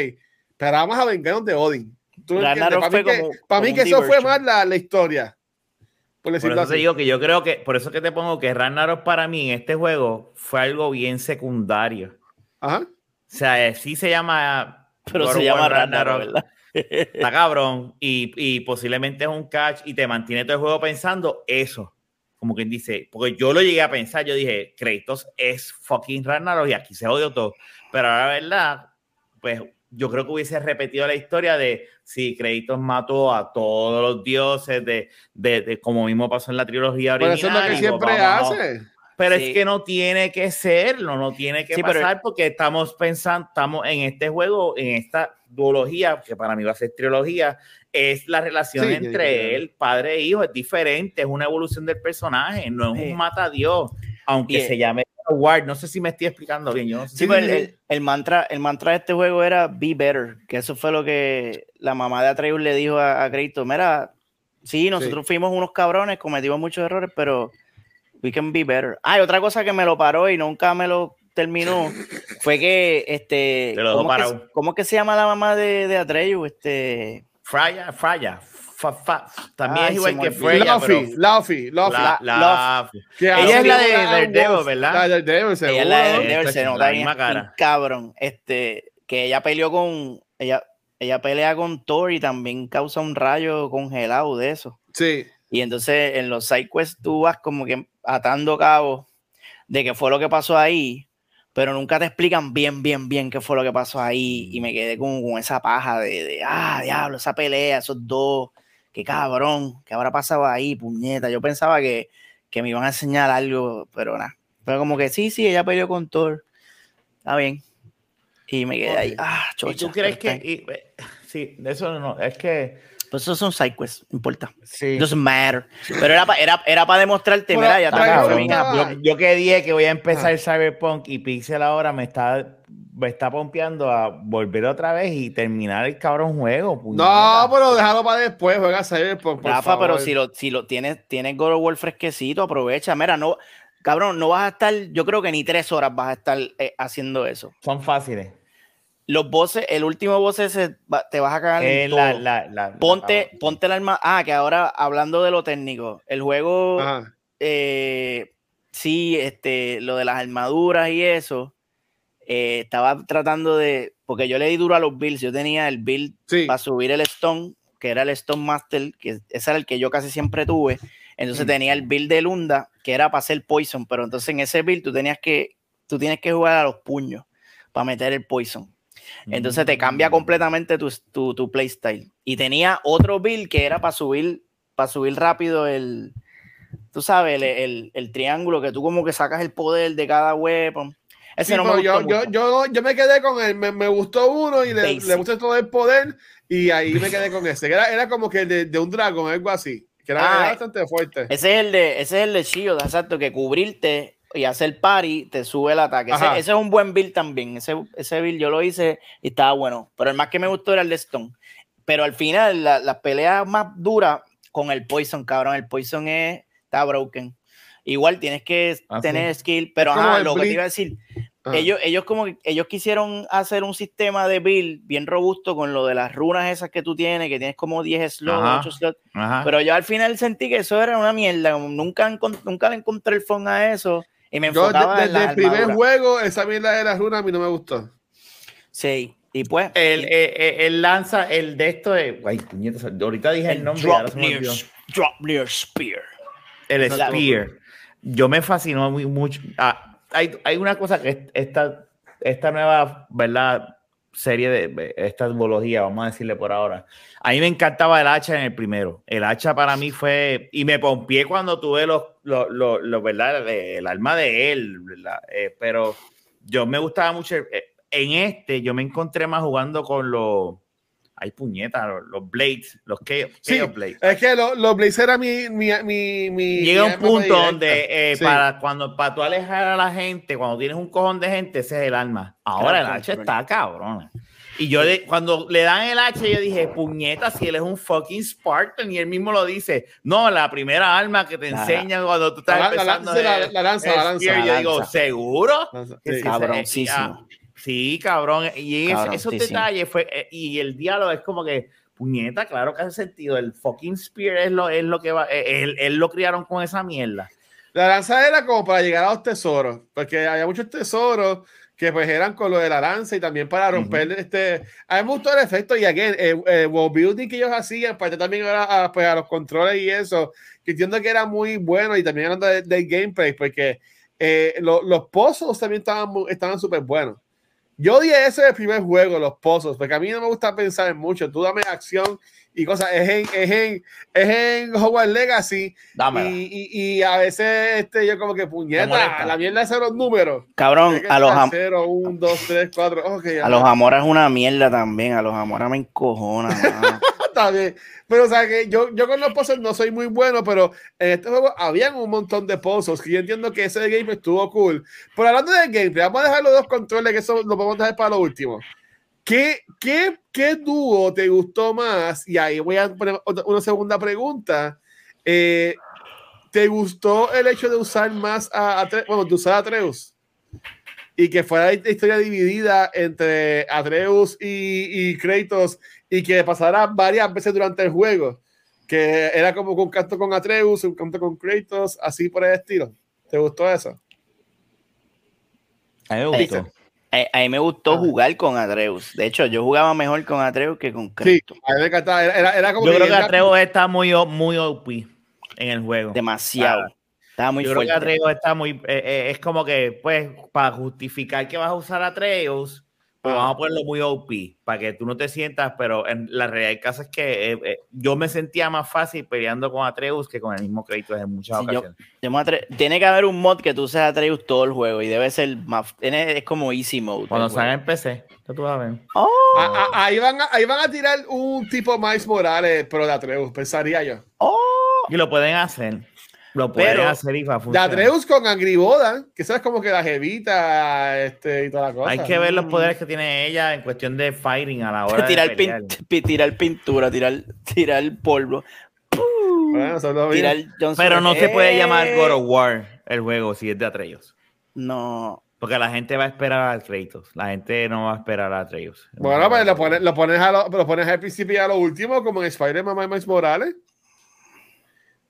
[SPEAKER 1] pero vamos a vengarnos de Odin. ¿Tú Ragnarok para mí, que, para mí que eso fue más la, la historia.
[SPEAKER 3] Por, por eso te digo que yo creo que, por eso que te pongo que Ragnarok para mí en este juego fue algo bien secundario.
[SPEAKER 1] Ajá. O
[SPEAKER 3] sea, sí se llama.
[SPEAKER 2] Pero se llama Ragnarok, ¿verdad?
[SPEAKER 3] Está cabrón. Y, y, posiblemente es un catch y te mantiene todo el juego pensando eso. Como quien dice, porque yo lo llegué a pensar, yo dije, Kratos es fucking Ragnarok y aquí se odió todo. Pero ahora, la verdad, pues yo creo que hubiese repetido la historia de si Kratos mató a todos los dioses, de, de, de como mismo pasó en la trilogía original.
[SPEAKER 1] Pero eso es lo que siempre hace.
[SPEAKER 3] Pero es que no tiene que serlo, no tiene que pasar porque estamos pensando, estamos en este juego, en esta duología, que para mí va a ser trilogía, es la relación entre él, padre e hijo, es diferente, es una evolución del personaje, no es un mata Dios, aunque se llame No sé si me estoy explicando bien. Yo
[SPEAKER 2] sí, pues, el, mantra, el mantra de este juego era Be Better, que eso fue lo que la mamá de Atreus le dijo a, a Mira, sí, nosotros fuimos unos cabrones, cometimos muchos errores, pero we can be better. Ah, otra cosa que me lo paró y nunca me lo terminó fue que, este, ¿cómo, que, ¿cómo, que, se llama la mamá de, de Atreus? Este...
[SPEAKER 3] Fraya, Fraya, también es igual que Freya.
[SPEAKER 1] Luffy, Luffy, Luffy.
[SPEAKER 3] La, Ella es la de Daredevil, ¿verdad?
[SPEAKER 1] La de Daredevil,
[SPEAKER 2] Ella es la de Daredevil, se nota misma cara. Cabrón, este, que ella peleó con, ella, ella pelea con Thor y también causa un rayo congelado de eso.
[SPEAKER 1] Sí.
[SPEAKER 2] Y entonces en los side quests tú vas como que atando cabos de qué fue lo que pasó ahí, pero nunca te explican bien, bien, bien qué fue lo que pasó ahí. Y me quedé con, con esa paja de, de, ah, diablo, esa pelea, esos dos qué cabrón, qué habrá pasado ahí, puñeta. Yo pensaba que, que me iban a enseñar algo, pero nada. Pero como que sí, sí, ella peleó con Thor. Está bien. Y me quedé ahí. Ah, chocha,
[SPEAKER 3] ¿Y tú crees que.? Y, sí, eso no. Es que.
[SPEAKER 2] Pues esos son sidequests, no importa. Sí. Doesn't matter. Pero era para era, era pa demostrarte, mira, ya
[SPEAKER 3] está. Yo, yo que dije que voy a empezar el Cyberpunk y Pixel ahora me está me está pompeando a volver otra vez y terminar el cabrón juego.
[SPEAKER 1] No, pero déjalo para después, juega Cyberpunk.
[SPEAKER 2] Rafa, pero si lo, si lo tienes, tienes God of War fresquecito, aprovecha. Mira, no, cabrón, no vas a estar, yo creo que ni tres horas vas a estar eh, haciendo eso.
[SPEAKER 3] Son fáciles.
[SPEAKER 2] Los bosses, el último boss ese, te vas a cagar en todo. ponte, ponte el arma. Ah, que ahora hablando de lo técnico, el juego, eh, sí, este, lo de las armaduras y eso eh, estaba tratando de, porque yo le di duro a los builds, yo tenía el build para subir el Stone, que era el Stone Master, que ese era el que yo casi siempre tuve, entonces mm. tenía el build de Lunda, que era para hacer Poison, pero entonces en ese build tú tenías que, tú tienes que jugar a los puños para meter el Poison. Entonces te cambia mm. completamente tu, tu, tu playstyle. Y tenía otro build que era para subir, para subir rápido el, tú sabes, el, el, triángulo, que tú como que sacas el poder de cada weapon.
[SPEAKER 1] Ese no me yo, yo, yo, yo, me quedé con él, me, me gustó uno y le, le, gustó todo el poder y ahí me quedé con ese. Era, era como que de, de un dragón, algo así, que era, ah, bastante fuerte.
[SPEAKER 2] Ese es el de, ese es el de Shield, exacto, que cubrirte y hacer party te sube el ataque. Ese, ese, es un buen build también. Ese, ese build yo lo hice y estaba bueno. Pero el más que me gustó era el de Stone. Pero al final, las la peleas más duras con el Poison, cabrón. El Poison es, está broken. Igual tienes que ah, tener skill, pero lo que te iba a decir, ellos, ellos como ellos quisieron hacer un sistema de build bien robusto con lo de las runas esas que tú tienes, que tienes como 10 slots, 8 slots. Pero yo al final sentí que eso era una mierda. Nunca, nunca le encontré el fondo a eso. Y me enfocaba
[SPEAKER 1] yo, desde el primer juego, esa mierda de las runas a mí no me gustó.
[SPEAKER 2] Sí. Y pues.
[SPEAKER 3] El, el, eh, eh, el lanza, el de esto de. Ay, ahorita dije el, nombre.
[SPEAKER 2] Drop, near, drop near Spear.
[SPEAKER 3] El Spear. yo me fascinó muy mucho. Ah, hay, hay, una cosa que esta, esta nueva, ¿verdad? Serie de esta duología, vamos a decirle por ahora. A mí me encantaba el hacha en el primero. El hacha para mí fue. Y me pompié cuando tuve los, los, los, ¿verdad? El alma de él, eh, pero yo me gustaba mucho. Eh, en este, yo me encontré más jugando con los hay puñetas, los, Blades, los que
[SPEAKER 1] sí,
[SPEAKER 3] Blades.
[SPEAKER 1] Es que los, Blades era mi, mi, mi,
[SPEAKER 3] Llega un punto donde eh, para cuando para tú alejar a la gente, cuando tienes un cojón de gente, ese es el alma. Ahora el H está cabrón. Y yo cuando le dan el H, yo dije, puñeta, si él es un fucking Spartan, y él mismo lo dice, no, la primera arma que te enseña cuando tú estás empezando.
[SPEAKER 1] La, la, lanza, la lanza.
[SPEAKER 3] Yo digo, ¿seguro?
[SPEAKER 2] Sí, cabroncísimo.
[SPEAKER 3] Sí, cabrón. Y esos detalles fue, eh, y el diálogo es como que, puñeta, claro que hace sentido. El fucking spear es lo, es lo que va, eh, él, él lo criaron con esa mierda.
[SPEAKER 1] La lanza era como para llegar a los tesoros, porque había muchos tesoros que pues eran con lo de la lanza y también para romper este... A mí me gustó el efecto y again, el, el building que ellos hacían, parte también a, pues, a los controles y eso, que entiendo que era muy bueno y también hablando del gameplay, porque eh, los pozos también estaban súper buenos. Yo odié ese del primer juego, los pozos, porque a mí no me gusta pensar en mucho. Tú dame acción y cosas. Es en, es en, es en Hogwarts Legacy. Y, y, y, a veces este, yo como que puñeta, la mierda de los números.
[SPEAKER 2] Cabrón, a los
[SPEAKER 1] Amora. 0, 1, 2, 3, 4.
[SPEAKER 2] a los Amora es una mierda también. A los Amora me encojona.
[SPEAKER 1] Está bien. Pero, o sea, que yo, yo con los pozos no soy muy bueno, pero en este juego habían un montón de pozos que yo entiendo que ese game estuvo cool. Pero hablando de gameplay, vamos a dejar los dos controles que eso lo podemos dejar para lo último. ¿Qué, qué, qué dúo te gustó más? Y ahí voy a poner una segunda pregunta. Eh, ¿Te gustó el hecho de usar más a, Atreus, bueno, de usar a Atreus? Y que fuera la historia dividida entre Atreus y, y Kratos y que pasara varias veces durante el juego, que era como un canto con Atreus, un canto con Kratos, así por el estilo. ¿Te gustó eso?
[SPEAKER 2] A mí me gustó. A, mí me gustó ah. jugar con Atreus. De hecho, yo jugaba mejor con Atreus que con Kratos. Sí,
[SPEAKER 1] a mí me encantaba. Era, como
[SPEAKER 3] yo creo que Atreus está muy, muy OP en el juego.
[SPEAKER 2] Demasiado. Ah, está muy
[SPEAKER 3] yo
[SPEAKER 2] fuerte.
[SPEAKER 3] creo que Atreus está muy. Eh, eh, es como que, pues, para justificar que vas a usar Atreus, pues vamos a ponerlo muy OP para que tú no te sientas, pero en la realidad del caso es que eh, eh, yo me sentía más fácil peleando con Atreus que con el mismo crédito en muchas ocasiones.
[SPEAKER 2] tiene que haber un mod que tú seas Atreus todo el juego y debe ser más. es como easy mode.
[SPEAKER 3] Cuando salga en PC, tú vas a ver.
[SPEAKER 1] Oh. ahí, van a, ahí van a tirar un tipo Miles Morales, pero de Atreus, pensaría yo.
[SPEAKER 2] Oh.
[SPEAKER 3] Y lo pueden hacer. Lo pueden hacer y va a
[SPEAKER 1] funcionar. De Atreus con Angriboda, que sabes como que la jevita este, y toda la cosa.
[SPEAKER 3] Hay que ver los poderes que tiene ella en cuestión de fighting a la hora
[SPEAKER 2] tirar
[SPEAKER 3] de pelear.
[SPEAKER 2] tirar pintura, tirar, tirar polvo.
[SPEAKER 3] Pero no se puede llamar God of War el juego si es de Atreus.
[SPEAKER 2] No.
[SPEAKER 3] Porque la gente va a esperar a Kratos. La gente no va a esperar a Atreus.
[SPEAKER 1] Bueno, pues lo pones, lo pones, a lo, lo pones al principio y a lo último, como en Spider-Man Miles Morales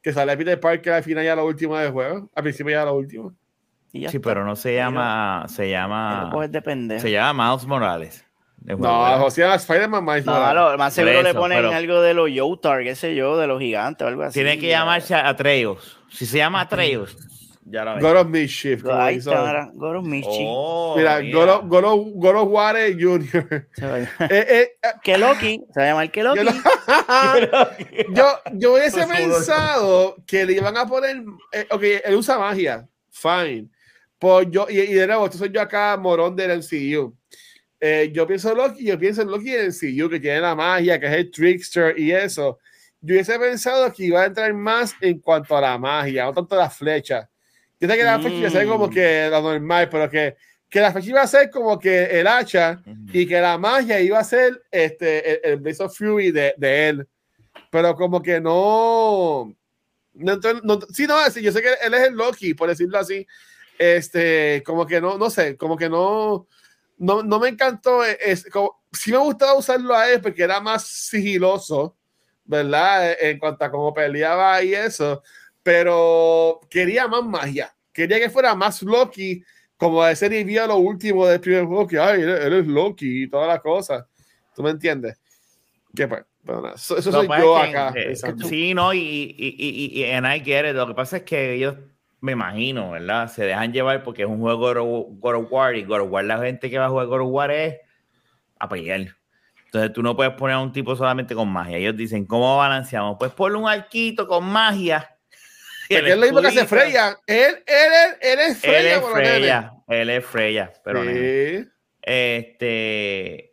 [SPEAKER 1] que sale Peter Parker al final ya la última del juego, al principio ya la última.
[SPEAKER 3] Sí, pero no se llama, se llama,
[SPEAKER 2] se
[SPEAKER 3] llama Miles Morales.
[SPEAKER 1] No, o sea, Spider-Man Miles
[SPEAKER 2] no, Morales. más seguro le ponen algo de los Yotar, qué sé yo, de los gigantes o algo así.
[SPEAKER 3] Tiene que llamarse Atreus. Si se llama Atreus,
[SPEAKER 1] ya lo God of Mischief.
[SPEAKER 2] Ahí está, God of Mischief.
[SPEAKER 1] Oh, mira, God of, God, of, God of Jr.
[SPEAKER 2] eh, eh, que Loki, se va a llamar que Loki.
[SPEAKER 1] yo, yo hubiese pensado que le iban a poner, eh, ok, él usa magia, fine. Pues yo, y, y, de nuevo, esto soy yo acá, morón del MCU. Eh, yo pienso Loki, yo pienso en Loki del MCU, que tiene la magia, que es el trickster y eso. Yo hubiese pensado que iba a entrar más en cuanto a la magia, no tanto a la flecha yo sé que la flecha iba a ser como que la normal, pero que, que la flecha iba a ser como que el hacha y que la magia iba a ser este, el, el Blaze of Fury de, de, él. Pero como que no. no, no sí, no, yo sé que él es el Loki, por decirlo así. Este, como que no, no sé, como que no. No, no me encantó. Es, como, sí me gustaba usarlo a él porque era más sigiloso, ¿verdad? En cuanto a cómo peleaba y eso pero quería más magia. Quería que fuera más Loki, como de ser y vía lo último del primer juego, que ay, él, es Loki y todas las cosas. ¿Tú me entiendes? Que pues, eso, eso soy yo acá.
[SPEAKER 3] sí, no, y, y, y, y, and I get it. Lo que pasa es que ellos me imagino, ¿verdad? Se dejan llevar porque es un juego God of War y God of War, la gente que va a jugar God of War es a pelear. Entonces tú no puedes poner a un tipo solamente con magia. Ellos dicen, ¿cómo balanceamos? Pues ponle un arquito con magia.
[SPEAKER 1] Es lo mismo que hace Freya. Él, él, él, es Freya.
[SPEAKER 3] Él es Freya, él es Freya, pero sí. Este.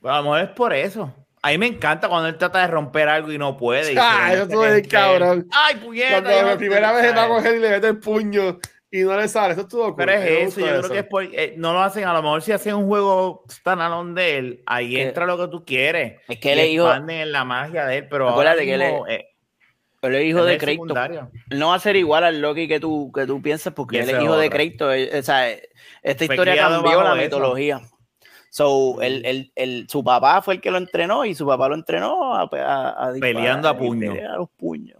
[SPEAKER 3] Vamos, es por eso. A mí me encanta cuando él trata de romper algo y no puede.
[SPEAKER 1] Ah, eso es cabrón.
[SPEAKER 3] Ay, puñeta.
[SPEAKER 1] Cuando la primera vez va a coger y le mete el puño y no le sale. Eso es todo.
[SPEAKER 3] Pero es eso, yo creo que es por, eh, no lo hacen. A lo mejor si hacen un juego standalone de él, ahí entra lo que tú quieres.
[SPEAKER 2] Es que él es hijo.
[SPEAKER 3] en la magia de él, pero
[SPEAKER 2] acuérdate que él es, eh, él es hijo de Crédito. No va a ser igual al Loki que tú, que tú piensas, porque él es hijo de Crédito. Eh, o sea, esta historia cambió la mitología. So, el, el, el, su papá fue el que lo entrenó y su papá lo entrenó a, a,
[SPEAKER 3] peleando a puños.
[SPEAKER 2] A los puños.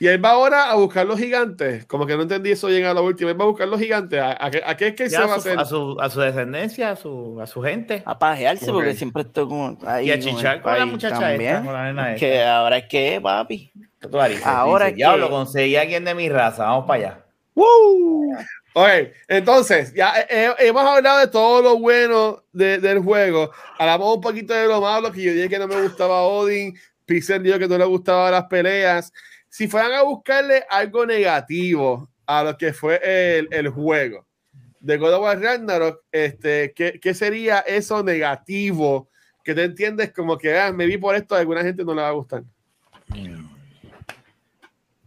[SPEAKER 1] Y él va ahora a buscar los gigantes. Como que no entendí eso llega a la última. Él va a buscar los gigantes. ¿A, qué, es que se va a hacer?
[SPEAKER 3] A su, a su descendencia, a su, a su gente.
[SPEAKER 2] A pajearse, porque siempre estoy como
[SPEAKER 3] ahí. Y a chichar con, la muchacha también. Esta, con la nena
[SPEAKER 2] Que ahora es que, papi.
[SPEAKER 3] Ahora es que. lo conseguí a alguien de mi raza. Vamos para allá.
[SPEAKER 1] ¡Woo! Ok, entonces, ya eh, eh, hemos hablado de todo lo bueno del juego. Hablamos un poquito de lo malo, que yo dije que no me gustaba Odin. Pixel dijo que no le gustaban las peleas. Si fueran a buscarle algo negativo a lo que fue el, el juego de God of War Ragnarok, este, ¿qué, ¿qué, sería eso negativo que te entiendes como que ah, me vi por esto, a alguna gente no le va a gustar? Mm.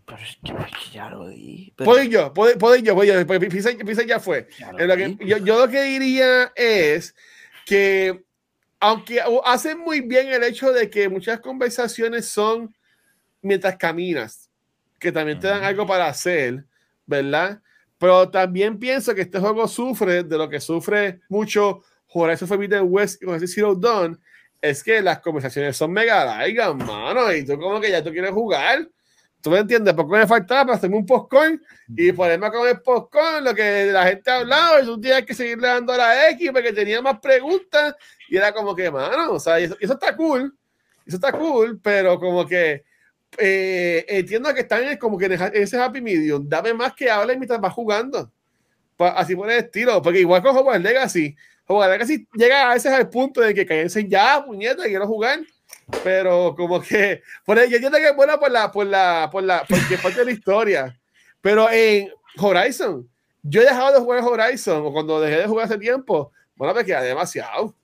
[SPEAKER 2] Pero que ya lo di.
[SPEAKER 1] Puedo ir yo, puedo, puedo ir yo, puedo ir yo. Pisa, ya fue. lo que, yo, yo, lo que diría es que, aunque hacen muy bien el hecho de que muchas conversaciones son mientras caminas, que también te dan algo para hacer, ¿verdad? Pero también pienso que este juego sufre de lo que sufre mucho Horizon Forbidden West con ese Zero Dawn, es que las conversaciones son mega largas, mano, y tú como que ya tú quieres jugar ¿Tú me entiendes? Porque me faltaba para hacerme un postcoin y ponerme con el postcoin, lo que la gente ha hablado, y tú tienes que seguirle dando a la X porque tenía más preguntas y era como que, mano, o sea, eso, está cool, eso está cool, pero como que eh, entiendo que están en, como que en ese happy medium, dame más que hable mientras vas jugando, así por el estilo, porque igual con Hogwarts Legacy, Hogwarts Legacy llega a ese al punto de que cállense ya, puñeta, quiero jugar pero como que por yo entiendo que es buena por la por la por la porque parte de la historia. Pero en Horizon yo he dejado de jugar Horizon o cuando dejé de jugar hace tiempo bueno me queda demasiado. O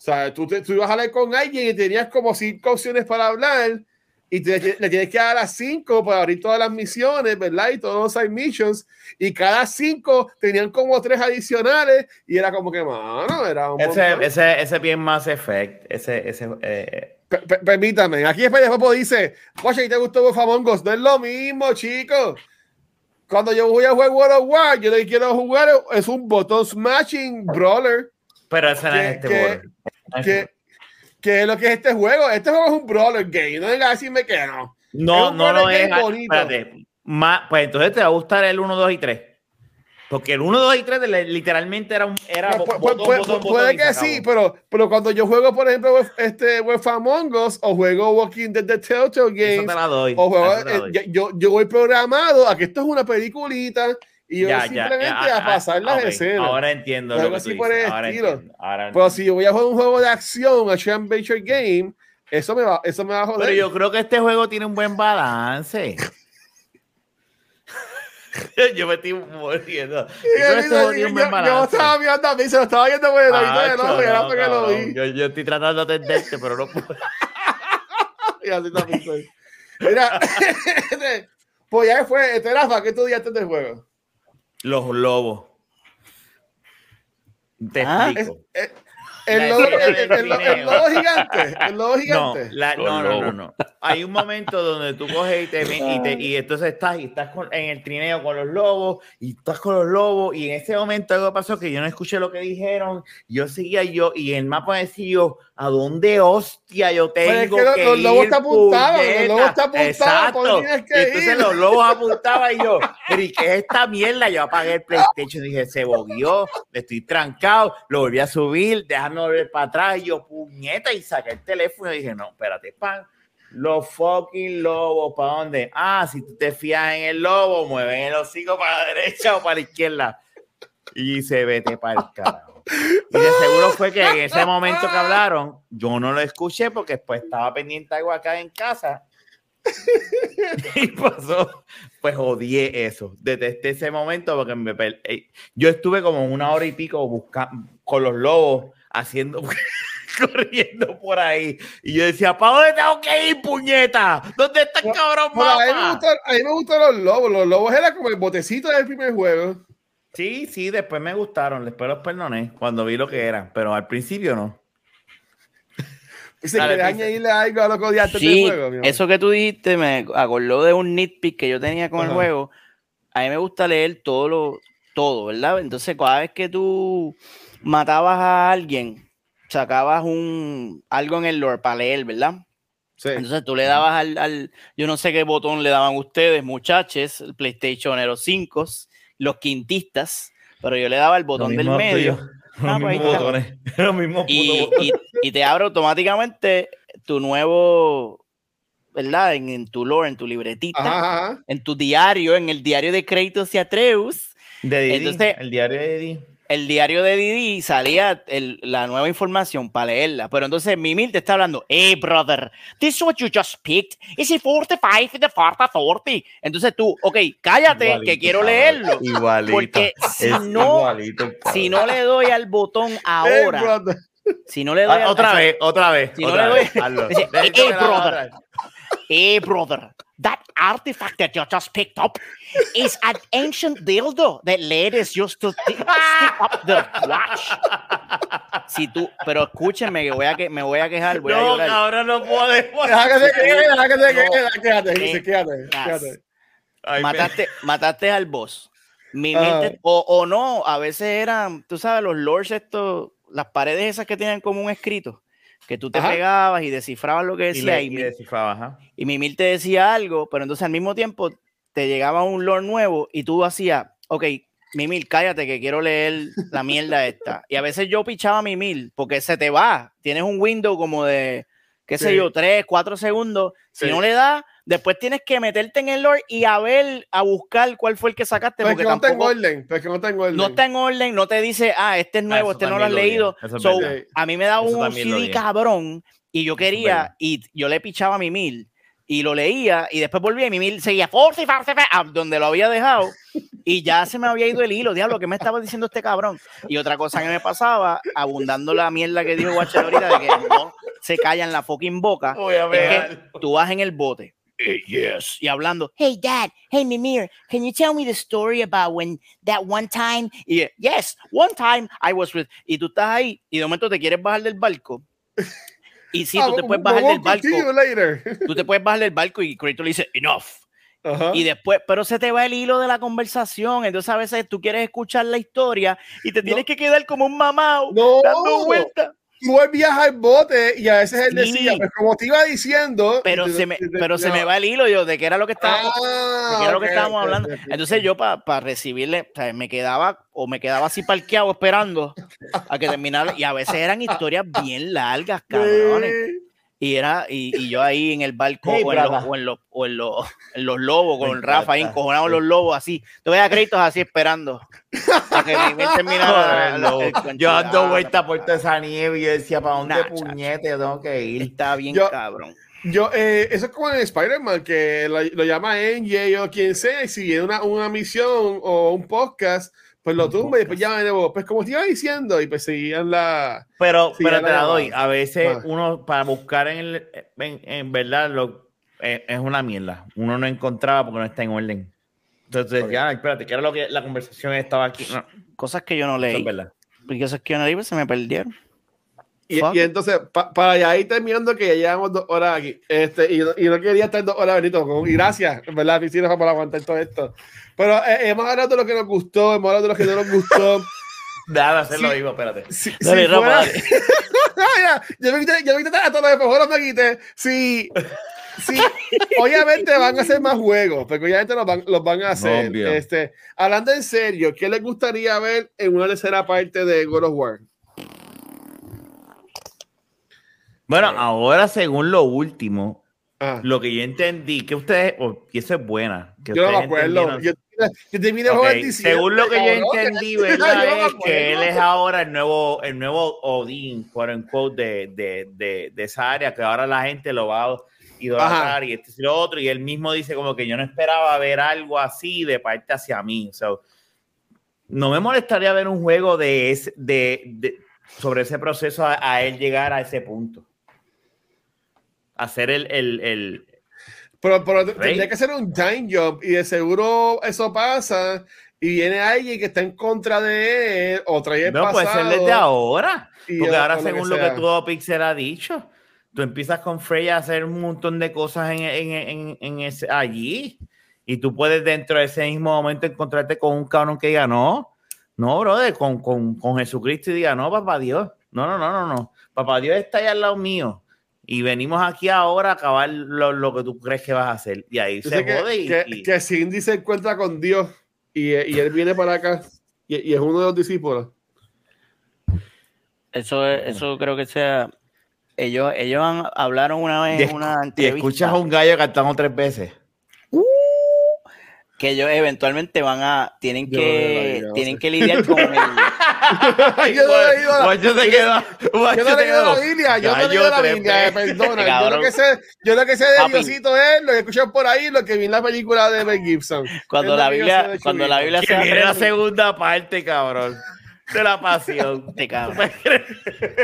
[SPEAKER 1] sea tú, tú ibas a hablar con alguien y tenías como cinco opciones para hablar y te, le tienes que dar las cinco para abrir todas las misiones, ¿verdad? Y todos los side missions, y cada cinco tenían como tres adicionales, y era como que, mano, era un
[SPEAKER 3] Ese, ese, ese bien más effect, ese, ese, eh,
[SPEAKER 1] permítame, aquí después dice, oye, ¿te gustó Wolf Among Us? No es lo mismo, chicos. Cuando yo voy a jugar World of War, yo que quiero jugar es un botón smashing brawler.
[SPEAKER 3] Pero ese no es este que,
[SPEAKER 1] que, que, es lo que es este juego. Este juego es un brawler game. No a decirme que no.
[SPEAKER 3] No, no lo es. Espérate. pues entonces te va a gustar el 1, 2 y 3. Porque el 1, 2 y 3 literalmente era un. Era
[SPEAKER 1] puede, que sí, pero, pero cuando yo juego, por ejemplo, este Wolf Among Us o juego Walking Dead The Telltale Games, o juego, eh, yo, yo voy programado a que esto es una peliculita y yo simplemente a pasar las escenas.
[SPEAKER 3] Ahora entiendo.
[SPEAKER 1] Lo así por el ahora estilo. Pero si yo voy a jugar un juego de acción, Action Adventure Game, eso me va, eso me va a joder.
[SPEAKER 3] Pero yo creo que este juego tiene un buen balance. yo me estoy muriendo.
[SPEAKER 1] Yo, yo, estaba viendo a mí, se lo estaba viendo por el ah, no, no, no, que lo vi.
[SPEAKER 3] Yo, yo estoy tratando de atenderte, pero no puedo.
[SPEAKER 1] y así también soy. Mira, pues ya fue, este Rafa, ¿qué tú dices del juego?
[SPEAKER 3] Los lobos. Te ah, explico. Es,
[SPEAKER 1] el lobo, gigante. El lobo gigante.
[SPEAKER 3] No, no, no, no, Hay un momento donde tú coges y, te, y, te, y entonces estás, y estás en el trineo con los lobos y estás con los lobos. Y en ese momento algo pasó que yo no escuché lo que dijeron. Yo seguía yo y el mapa decía yo ¿A dónde hostia yo tengo
[SPEAKER 1] Pero es que, los, lobos está apuntados, los lobos está apuntado,
[SPEAKER 3] Exacto. Que entonces los lobos apuntaban y yo, pero ¿y qué es esta mierda? Yo apagué el PlayStation y dije, se bogueó, estoy trancado, lo volví a subir, déjame volver para atrás y yo, puñeta, y saqué el teléfono y dije, no, espérate, pan. Los fucking lobos, ¿para dónde? Ah, si tú te fías en el lobo, mueven el hocico para la derecha o para la izquierda. Y se vete para el carajo. Y de seguro fue que en ese momento que hablaron, yo no lo escuché porque después estaba pendiente algo acá en casa. y pasó, pues odié eso. Detesté ese momento porque me eh, yo estuve como una hora y pico buscando con los lobos haciendo corriendo por ahí. Y yo decía, ¿para dónde tengo que ir, puñeta? ¿Dónde está el cabrón
[SPEAKER 1] a, mí me gustan, a mí me gustan los lobos. Los lobos era como el botecito del primer juego.
[SPEAKER 3] Sí, sí, después me gustaron. Después los perdoné cuando vi lo que eran. Pero al principio no.
[SPEAKER 1] Dice que añadirle algo a lo que odiaste
[SPEAKER 2] sí, juego. Eso que tú dijiste me acordó de un nitpick que yo tenía con el juego. A mí me gusta leer todo lo, todo, ¿verdad? Entonces, cada vez que tú matabas a alguien, sacabas un algo en el lore para leer, ¿verdad? Sí. Entonces tú le dabas al, yo no sé qué botón le daban ustedes, muchachos, el PlayStation Hero 5, los quintistas, pero yo le daba el botón del medio.
[SPEAKER 3] Ah, pues los mismos
[SPEAKER 2] y, y, te abre automáticamente tu nuevo, ¿verdad? En, tu lore, en tu libretita, en tu diario, en el diario de créditos y Atreus.
[SPEAKER 3] De Entonces, el diario de Didi
[SPEAKER 2] el diario de Didi salía la nueva información para leerla. Pero entonces Mimil te está hablando, hey brother, this is what you just picked. Is it 45 in the 40? Entonces tú, ok, cállate que quiero leerlo.
[SPEAKER 3] Igualito.
[SPEAKER 2] Porque si no, si no le doy al botón ahora, si no le doy
[SPEAKER 3] ah, otra vez, otra vez. Si no le doy,
[SPEAKER 2] hey brother, hey brother, that artifact that you just picked up is an ancient dildo that ladies used to stick up the watch. Si tú, pero escúchenme que voy a que me voy a quejar, voy
[SPEAKER 3] no,
[SPEAKER 2] a llorar.
[SPEAKER 3] ahora no puedo.
[SPEAKER 1] Deja que se quede, deja que se quede, quédate, quédate, quédate.
[SPEAKER 2] Mataste, mataste al boss. Mi mente, o, o no, a veces eran, tú sabes, los lords estos, las paredes esas que tienen como un escrito que tú te pegabas y descifrabas lo que decía. Y, y, Mimil te decía algo, pero entonces al mismo tiempo te llegaba un lore nuevo y tú hacías, ok, Mimil, cállate que quiero leer la mierda esta. Y a veces yo pichaba a Mimil porque se te va. Tienes un window como de, qué sé yo, tres, cuatro segundos. Si no le das, Después tienes que meterte en el lore y a ver, a buscar cuál fue el que sacaste.
[SPEAKER 1] porque no tengo orden. Porque no tengo orden.
[SPEAKER 2] No está en orden, no te dice, ah, este es ah, nuevo, este no lo has leído. a mí me da un CD cabrón y yo quería, y yo le pichaba a mi mil y lo leía y después volvía y mi mil seguía force, force, a donde lo había dejado y ya se me había ido el hilo, diablo, ¿qué me estaba diciendo este cabrón? Y otra cosa que me pasaba, abundando la mierda que dijo Watcher ahorita de que no se callan la fucking boca, es que tú vas en el bote
[SPEAKER 3] Eh, yes.
[SPEAKER 2] Y hablando, hey dad, hey Mimir, can you tell me the story about when that one time? Y, yes, one time I was with. Y tú estás ahí y de momento te quieres bajar del barco. Y si sí, tú te puedes bajar del barco. Tú te puedes bajar del barco y Kratos le dice, enough. Y después, pero se te va el hilo de la conversación. Entonces a veces tú quieres escuchar la historia y te tienes que quedar como un mamado dando vueltas
[SPEAKER 1] tú viajar al bote y a veces él decía, pues como te iba diciendo.
[SPEAKER 2] Pero, se, me, pero se me va el hilo yo de qué era lo que estábamos, ah, era lo que estábamos hablando. Entonces yo para recibirle, me quedaba o me quedaba así parqueado esperando a que terminara. Y a veces eran historias bien largas, cabrones. Y era, y, y, yo ahí en el barco o, en los, o, en los, o, en los, en los, lobos con Rafa ahí encojonado los lobos así. Tú ves a créditos así esperando que terminara.
[SPEAKER 3] yo ando vuelta por toda esa nieve y yo decía, ¿para dónde puñete yo tengo que ir?
[SPEAKER 2] Está bien cabrón.
[SPEAKER 1] Yo, eh, eso es como en Spider-Man, que lo, lo llama NJ o quien sea, y si una, una misión o un podcast, pues lo tumba y después llama de nuevo. Pues como te iba diciendo, y pues seguían la.
[SPEAKER 3] Pero, pero te la, doy. A veces uno, para buscar en, el, en, verdad, lo, eh, es una mierda. Uno no encontraba porque no está en orden. Entonces, ya, espérate, que era lo que la conversación estaba aquí.
[SPEAKER 2] Cosas que yo no leí. Porque cosas que yo no leí, pues se me perdieron.
[SPEAKER 1] Y, y, entonces, para ya ir terminando, que ya llevamos dos horas aquí, este, y, y no quería estar dos horas, Benito, y gracias, ¿verdad? Piscina, por aguantar todo esto. Pero eh, hemos hablado de lo que nos gustó, hemos hablado de lo que no nos gustó.
[SPEAKER 3] Nada, se lo digo, espérate.
[SPEAKER 1] Si, dale, si fuera... ya, yo me quité, yo me quité a todos los mejor me quité. Sí. Sí, obviamente van a hacer más juegos, porque obviamente los van, los van a hacer. Este, hablando en serio, ¿qué les gustaría ver en una tercera parte de God of War?
[SPEAKER 3] Bueno, ahora según lo último, Ah. Lo que yo entendí, que ustedes, y eso es buena. Que
[SPEAKER 1] yo no me acuerdo. Yo,
[SPEAKER 3] yo okay. Según lo que yo entendí, ¿verdad? es que él es ahora el nuevo, el nuevo Odín, por en quote, de, de, de, de, esa área, que ahora la gente lo va a idolatrar y este y lo otro. Y él mismo dice como que yo no esperaba ver algo así de parte hacia mí. So, no me molestaría ver un juego de, ese, de, sobre ese proceso a él llegar a ese punto hacer el, el, el
[SPEAKER 1] pero, pero tendría que hacer un time job y de seguro eso pasa y viene alguien que está en contra de él o trae el no,
[SPEAKER 3] puede ser desde ahora. Porque ahora, según lo que, tú Pixel ha dicho, tú empiezas con Freya a hacer un montón de cosas en, en, en, en ese, allí. Y tú puedes dentro de ese mismo momento encontrarte con un cabrón que diga, no, no, brother, con, con, con Jesucristo y diga, no, papá Dios, no, no, no, no, no, papá Dios está ahí al lado mío y venimos aquí ahora a acabar lo, lo, que tú crees que vas a hacer. Y ahí se jode. Y,
[SPEAKER 1] que, que, Cindy se encuentra con Dios y, y él viene para acá y, y, es uno de los discípulos.
[SPEAKER 2] Eso, eso creo que sea. Ellos, ellos hablaron una vez en una
[SPEAKER 3] entrevista. Y escuchas a un gallo cantando tres veces
[SPEAKER 2] que ellos eventualmente van a tienen que tienen que lidiar con el
[SPEAKER 1] yo no he leído la, yo, yo no he leído la Biblia yo no he leído la Biblia perdona yo lo que sé yo lo que sé de Diosito es lo que escuché por ahí lo que vi en la película de Ben Gibson.
[SPEAKER 2] Cuando la Biblia cuando la Biblia
[SPEAKER 3] se viene la segunda parte cabrón de la pasión.
[SPEAKER 2] Te cabrón.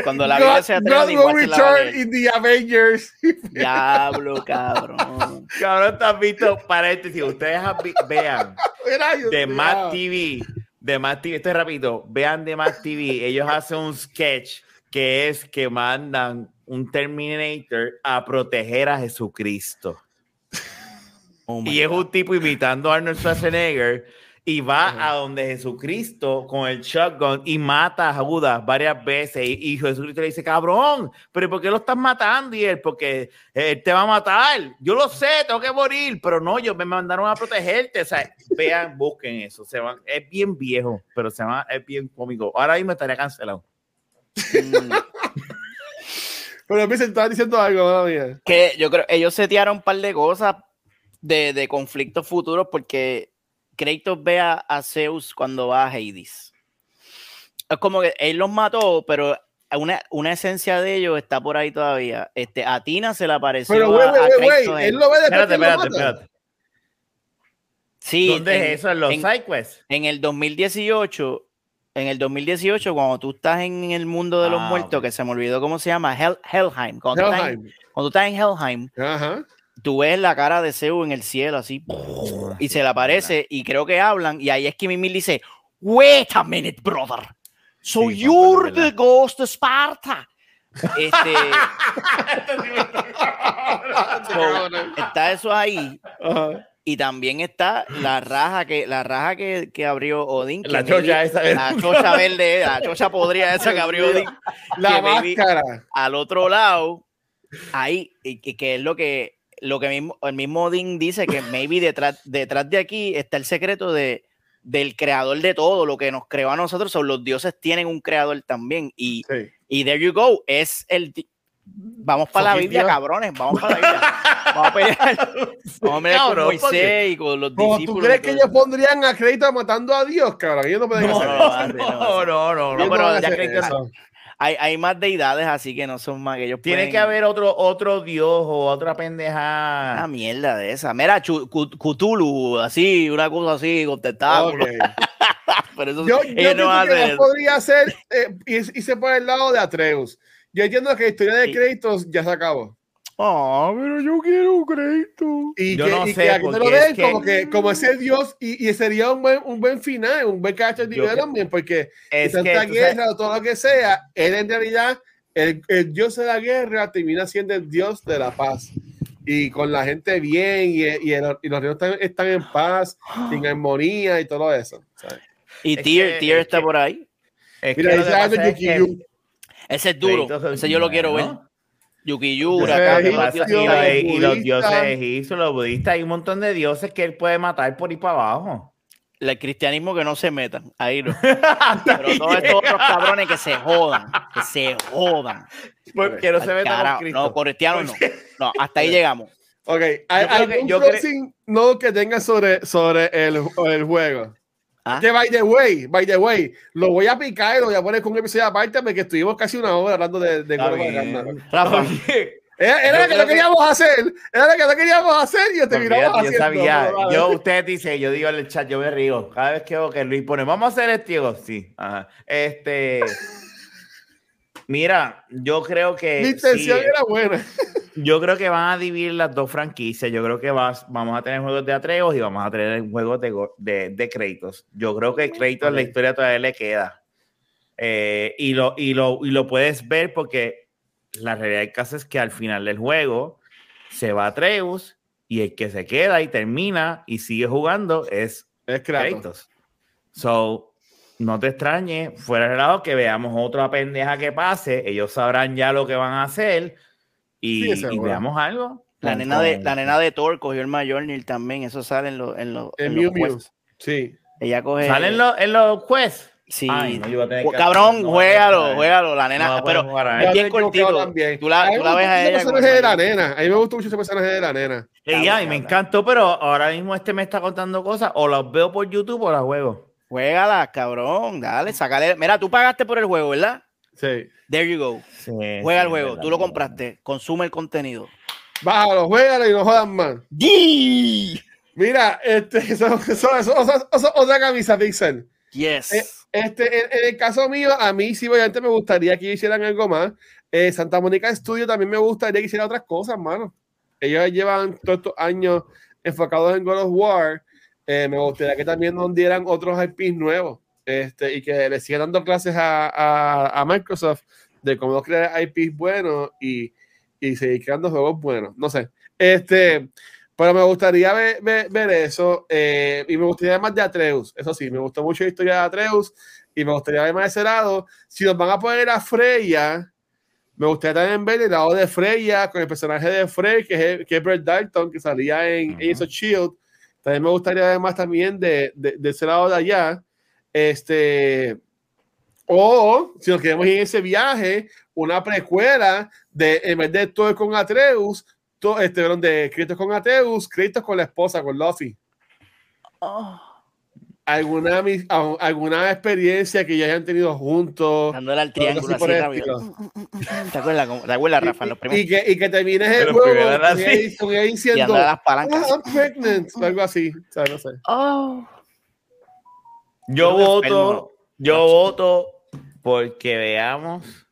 [SPEAKER 2] Cuando la Biblia se atreve igual se
[SPEAKER 1] la in the Avengers.
[SPEAKER 2] Diablo, cabrón.
[SPEAKER 3] Cabrón, te has visto, paréntesis, ustedes vean de Matt TV, de Matt TV, esto es rápido, vean de Matt TV, ellos hacen un sketch que es que mandan un Terminator a proteger a Jesucristo. Oh y es un tipo imitando a Arnold Schwarzenegger y va a donde Jesucristo con el shotgun y mata a Judas varias veces. Y, Jesucristo le dice, cabrón, pero ¿por qué lo estás matando? Y él, porque él te va a matar. Yo lo sé, tengo que morir, pero no, yo me mandaron a protegerte. O sea, vean, busquen eso. Se van, es bien viejo, pero se llama, es bien cómico. Ahora mismo estaría cancelado.
[SPEAKER 1] pero me estaba diciendo algo,
[SPEAKER 2] Que yo creo, ellos setearon un par de cosas de, de conflictos futuros porque Kratos ve a, Zeus cuando va a Hades. Es como que él los mató, pero una, una, esencia de ellos está por ahí todavía. Este, a Tina se le apareció.
[SPEAKER 1] Pero, güey, güey, güey, él lo ve
[SPEAKER 3] Espérate, espérate, espérate.
[SPEAKER 2] Sí,
[SPEAKER 3] ¿Dónde es eso? ¿En los
[SPEAKER 2] sidequests? En el 2018, en el 2018, cuando tú estás en el mundo de los ah, muertos, que se me olvidó cómo se llama, Helheim. Cuando, Helheim. Tú estás cuando tú estás en Helheim, Ajá tú ves la cara de Zeus en el cielo así y se le aparece y creo que hablan y ahí es que Mimil dice wait a minute brother. So you're the ghost of Sparta. Este está eso ahí y también está la raja que la raja que, que abrió Odín
[SPEAKER 3] la chocha esa
[SPEAKER 2] la chocha verde la chocha podría esa que abrió Odín
[SPEAKER 1] la máscara.
[SPEAKER 2] al otro lado ahí que, que es lo que lo que mismo, el mismo Odín dice que maybe detrás, detrás de aquí está el secreto de, del creador de todo, lo que nos creó a nosotros, son los dioses tienen un creador también. Y, y there you go, es el... Vamos para la Biblia, cabrones, vamos para la Biblia. Vamos a pelear. Vamos a pelear con Moisés y con los discípulos.
[SPEAKER 1] ¿Tú crees que ellos pondrían a crédito matando a Dios, cabrón? Ellos no pueden
[SPEAKER 3] no, hacer no, no, no, no, no, pero ya
[SPEAKER 2] crédito, hay, hay, más deidades, así que no son más que ellos.
[SPEAKER 3] Tiene que haber otro, otro dios o otra pendeja.
[SPEAKER 2] Una mierda de esa. Mira, Cthulhu, así, una cosa así, con tentáculos.
[SPEAKER 1] Pero eso yo, yo no que podría ser eh, y, y se pone el lado de Atreus. Yo entiendo que la historia de créditos ya se acabó.
[SPEAKER 3] Ah, pero yo quiero un crédito.
[SPEAKER 1] Y yo que, no y sé, que aquí lo den como que como ese Dios y, y, sería un buen, un buen final, un buen character development, porque es tanta guerra o todo lo que sea, él en realidad, el, el, Dios de la guerra termina siendo el Dios de la paz. Y con la gente bien, y, y, el, y los ríos están, están, en paz, en armonía y todo eso. ¿sabes?
[SPEAKER 2] Y Tier, Tier está por ahí.
[SPEAKER 1] Mira,
[SPEAKER 2] ese, ese es duro, ese yo lo quiero ver. Yukiyura,
[SPEAKER 3] y, los dioses egipcios, los budistas, hay un montón de dioses que él puede matar por ir para abajo.
[SPEAKER 2] El cristianismo que no se metan, ahí no. Pero todos estos otros cabrones que se jodan, que se jodan.
[SPEAKER 3] Porque no se metan
[SPEAKER 2] No, cristianos no. No, hasta ahí llegamos.
[SPEAKER 1] Ok, hay,
[SPEAKER 3] creo que- yo
[SPEAKER 1] no que tenga sobre, sobre el, el juego.
[SPEAKER 2] Ah.
[SPEAKER 1] Que by the way, by the way, lo voy a picar y lo voy a poner con un episodio aparte porque estuvimos casi una hora hablando de, de.
[SPEAKER 2] Rafa,
[SPEAKER 1] Era, era lo que no
[SPEAKER 3] que-
[SPEAKER 1] queríamos hacer, era lo que no queríamos hacer y yo te miraba
[SPEAKER 3] Olvídate, yo sabía, yo, usted dice, yo digo en el chat, yo me río. Cada vez que que Luis pone, vamos a hacer esto, sí. Ajá. Este. Mira, yo creo que.
[SPEAKER 1] Mi intención
[SPEAKER 3] sí,
[SPEAKER 1] era buena.
[SPEAKER 3] Yo creo que van a dividir las dos franquicias. Yo creo que vas, vamos a tener juegos de Atreus y vamos a tener juegos de, de, de Kratos. Yo creo que Kratos en la historia todavía le queda. Eh, y, lo, y, lo, y lo puedes ver porque la realidad del caso es que al final del juego se va Atreus y el que se queda y termina y sigue jugando es
[SPEAKER 1] Es Kratos.
[SPEAKER 3] Kratos. So, no te extrañe, fuera de lado, que veamos otra pendeja que pase, ellos sabrán ya lo que van a hacer y,
[SPEAKER 1] Sí,
[SPEAKER 3] y
[SPEAKER 1] seguro.
[SPEAKER 3] veamos algo.
[SPEAKER 2] la nena, de, la nena de Thor cogió el Mjolnir también. Eso sale en, los en, los
[SPEAKER 1] En
[SPEAKER 2] en los
[SPEAKER 1] Mew
[SPEAKER 2] quests.
[SPEAKER 1] Sí.
[SPEAKER 2] Ella coge.
[SPEAKER 3] ¿Salen los, en los quests?
[SPEAKER 2] Sí.
[SPEAKER 3] Ay, no, yo voy a tener
[SPEAKER 2] Ju-
[SPEAKER 3] que-
[SPEAKER 2] Cabrón,
[SPEAKER 3] no
[SPEAKER 2] juégalo,
[SPEAKER 3] poder.
[SPEAKER 2] juégalo. La
[SPEAKER 3] No
[SPEAKER 2] nena. pero es bien cortito.
[SPEAKER 1] también.
[SPEAKER 2] Tú la, tú la ves a ella.
[SPEAKER 1] personaje de la nena. A mí me gustó mucho ese personaje de la nena.
[SPEAKER 3] Ya, y me encantó, pero ahora mismo este me está contando cosas, o las veo por YouTube o las juego.
[SPEAKER 2] Juégala, cabrón. Dale, sácale. Mira, tú pagaste por el juego, ¿verdad?
[SPEAKER 1] Sí.
[SPEAKER 2] There you go.
[SPEAKER 3] Sí,
[SPEAKER 2] Juega
[SPEAKER 3] sí,
[SPEAKER 2] el juego.
[SPEAKER 3] verdad,
[SPEAKER 2] Tú lo
[SPEAKER 3] verdad.
[SPEAKER 2] compraste. Consume el contenido.
[SPEAKER 1] Bájalo, juégalo y no jodan más.
[SPEAKER 2] ¡Yee!
[SPEAKER 1] Mira, este, eso, eso, eso, eso- eso- otra camisa, Pixel.
[SPEAKER 2] Yes.
[SPEAKER 1] Eh, Este, en, en el caso mío, a mí sí, obviamente me gustaría que hicieran algo más. Eh, Santa Mónica Studio también me gustaría que hicieran otras cosas, mano. Ellos llevan todos estos años enfocados en God of War. Eh, me gustaría que también nos dieran otros IPs nuevos este, y que le sigan dando clases a, a, a Microsoft de cómo crear IPs buenos y, y seguir creando juegos buenos. No sé. Este, pero me gustaría ver, ver- ver eso. eh, y me gustaría más de Atreus. Eso sí, me gustó mucho la historia de Atreus. Y me gustaría ver más de ese lado. Si nos van a poner a Freya, me gustaría también ver el lado de Freya con el personaje de Frey, que es, que es Brett Dalton, que salía en
[SPEAKER 3] Ujú.
[SPEAKER 1] Agents of Shield. También me gustaría ver más también de, de, ese lado de allá. Este. O si nos queremos ir en ese viaje, una precuela de en vez de todo con Atreus, to- este, perdón, de Kratos con Atreus, Kratos con la esposa, con Luffy.
[SPEAKER 2] Oh,
[SPEAKER 1] Alguna, alguna experiencia que ya hayan tenido juntos.
[SPEAKER 2] dándole al triángulo
[SPEAKER 1] así
[SPEAKER 2] rápido.
[SPEAKER 1] estilo.
[SPEAKER 2] ¿Te acuerdas, ¿Te acuerdas, Rafa? Los
[SPEAKER 1] Y,
[SPEAKER 2] primeros.
[SPEAKER 1] y que, y que termines el
[SPEAKER 3] Pero
[SPEAKER 1] juego con ella- diciendo,
[SPEAKER 2] las
[SPEAKER 1] "Ah,
[SPEAKER 2] palancas.
[SPEAKER 1] I'm pregnant, o algo así. O sea, no sé.
[SPEAKER 2] Oh.
[SPEAKER 3] Yo voto, yo voto porque veamos